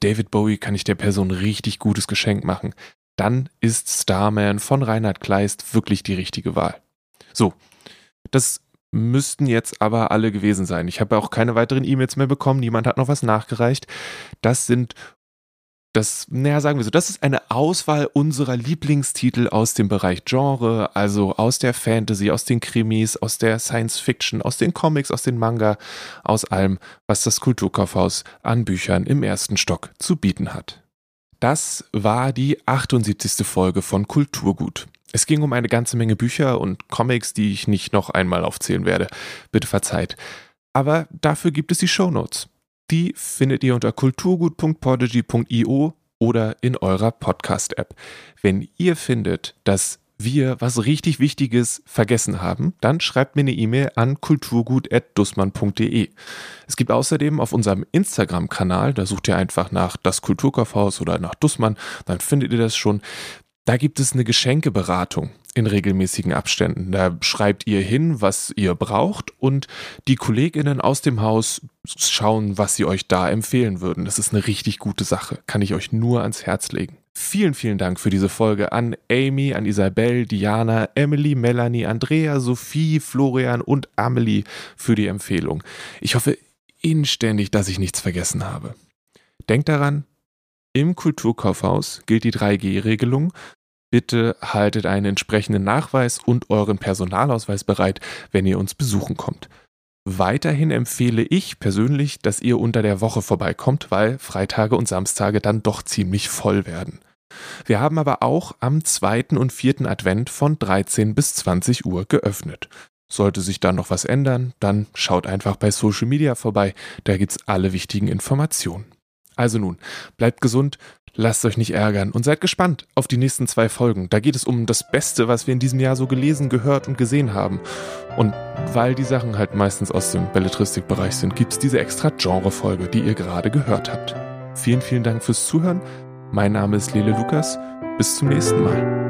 David Bowie kann ich der Person richtig gutes Geschenk machen, dann ist Starman von Reinhard Kleist wirklich die richtige Wahl. So, das müssten jetzt aber alle gewesen sein. Ich habe auch keine weiteren E-Mails mehr bekommen, niemand hat noch was nachgereicht. Das sind das, naja, sagen wir so, das ist eine Auswahl unserer Lieblingstitel aus dem Bereich Genre, also aus der Fantasy, aus den Krimis, aus der Science Fiction, aus den Comics, aus den Manga, aus allem, was das Kulturkaufhaus an Büchern im ersten Stock zu bieten hat. Das war die 78. Folge von Kulturgut. Es ging um eine ganze Menge Bücher und Comics, die ich nicht noch einmal aufzählen werde. Bitte verzeiht. Aber dafür gibt es die Show Notes. Die findet ihr unter kulturgut.podigy.io oder in eurer Podcast-App. Wenn ihr findet, dass wir was richtig Wichtiges vergessen haben, dann schreibt mir eine E-Mail an kulturgut.dussmann.de. Es gibt außerdem auf unserem Instagram-Kanal, da sucht ihr einfach nach das Kulturkaufhaus oder nach Dussmann, dann findet ihr das schon. Da gibt es eine Geschenkeberatung in regelmäßigen Abständen. Da schreibt ihr hin, was ihr braucht und die Kolleginnen aus dem Haus schauen, was sie euch da empfehlen würden. Das ist eine richtig gute Sache. Kann ich euch nur ans Herz legen. Vielen, vielen Dank für diese Folge an Amy, an Isabel, Diana, Emily, Melanie, Andrea, Sophie, Florian und Amelie für die Empfehlung. Ich hoffe inständig, dass ich nichts vergessen habe. Denkt daran, im Kulturkaufhaus gilt die 3G-Regelung. Bitte haltet einen entsprechenden Nachweis und euren Personalausweis bereit, wenn ihr uns besuchen kommt. Weiterhin empfehle ich persönlich, dass ihr unter der Woche vorbeikommt, weil Freitage und Samstage dann doch ziemlich voll werden. Wir haben aber auch am zweiten und vierten Advent von 13 bis 20 Uhr geöffnet. Sollte sich da noch was ändern, dann schaut einfach bei Social Media vorbei, da gibt's alle wichtigen Informationen. Also nun, bleibt gesund, lasst euch nicht ärgern und seid gespannt auf die nächsten zwei Folgen. Da geht es um das Beste, was wir in diesem Jahr so gelesen, gehört und gesehen haben. Und weil die Sachen halt meistens aus dem Belletristikbereich sind, gibt es diese extra Genre-Folge, die ihr gerade gehört habt. Vielen, vielen Dank fürs Zuhören. Mein Name ist Lele Lukas. Bis zum nächsten Mal.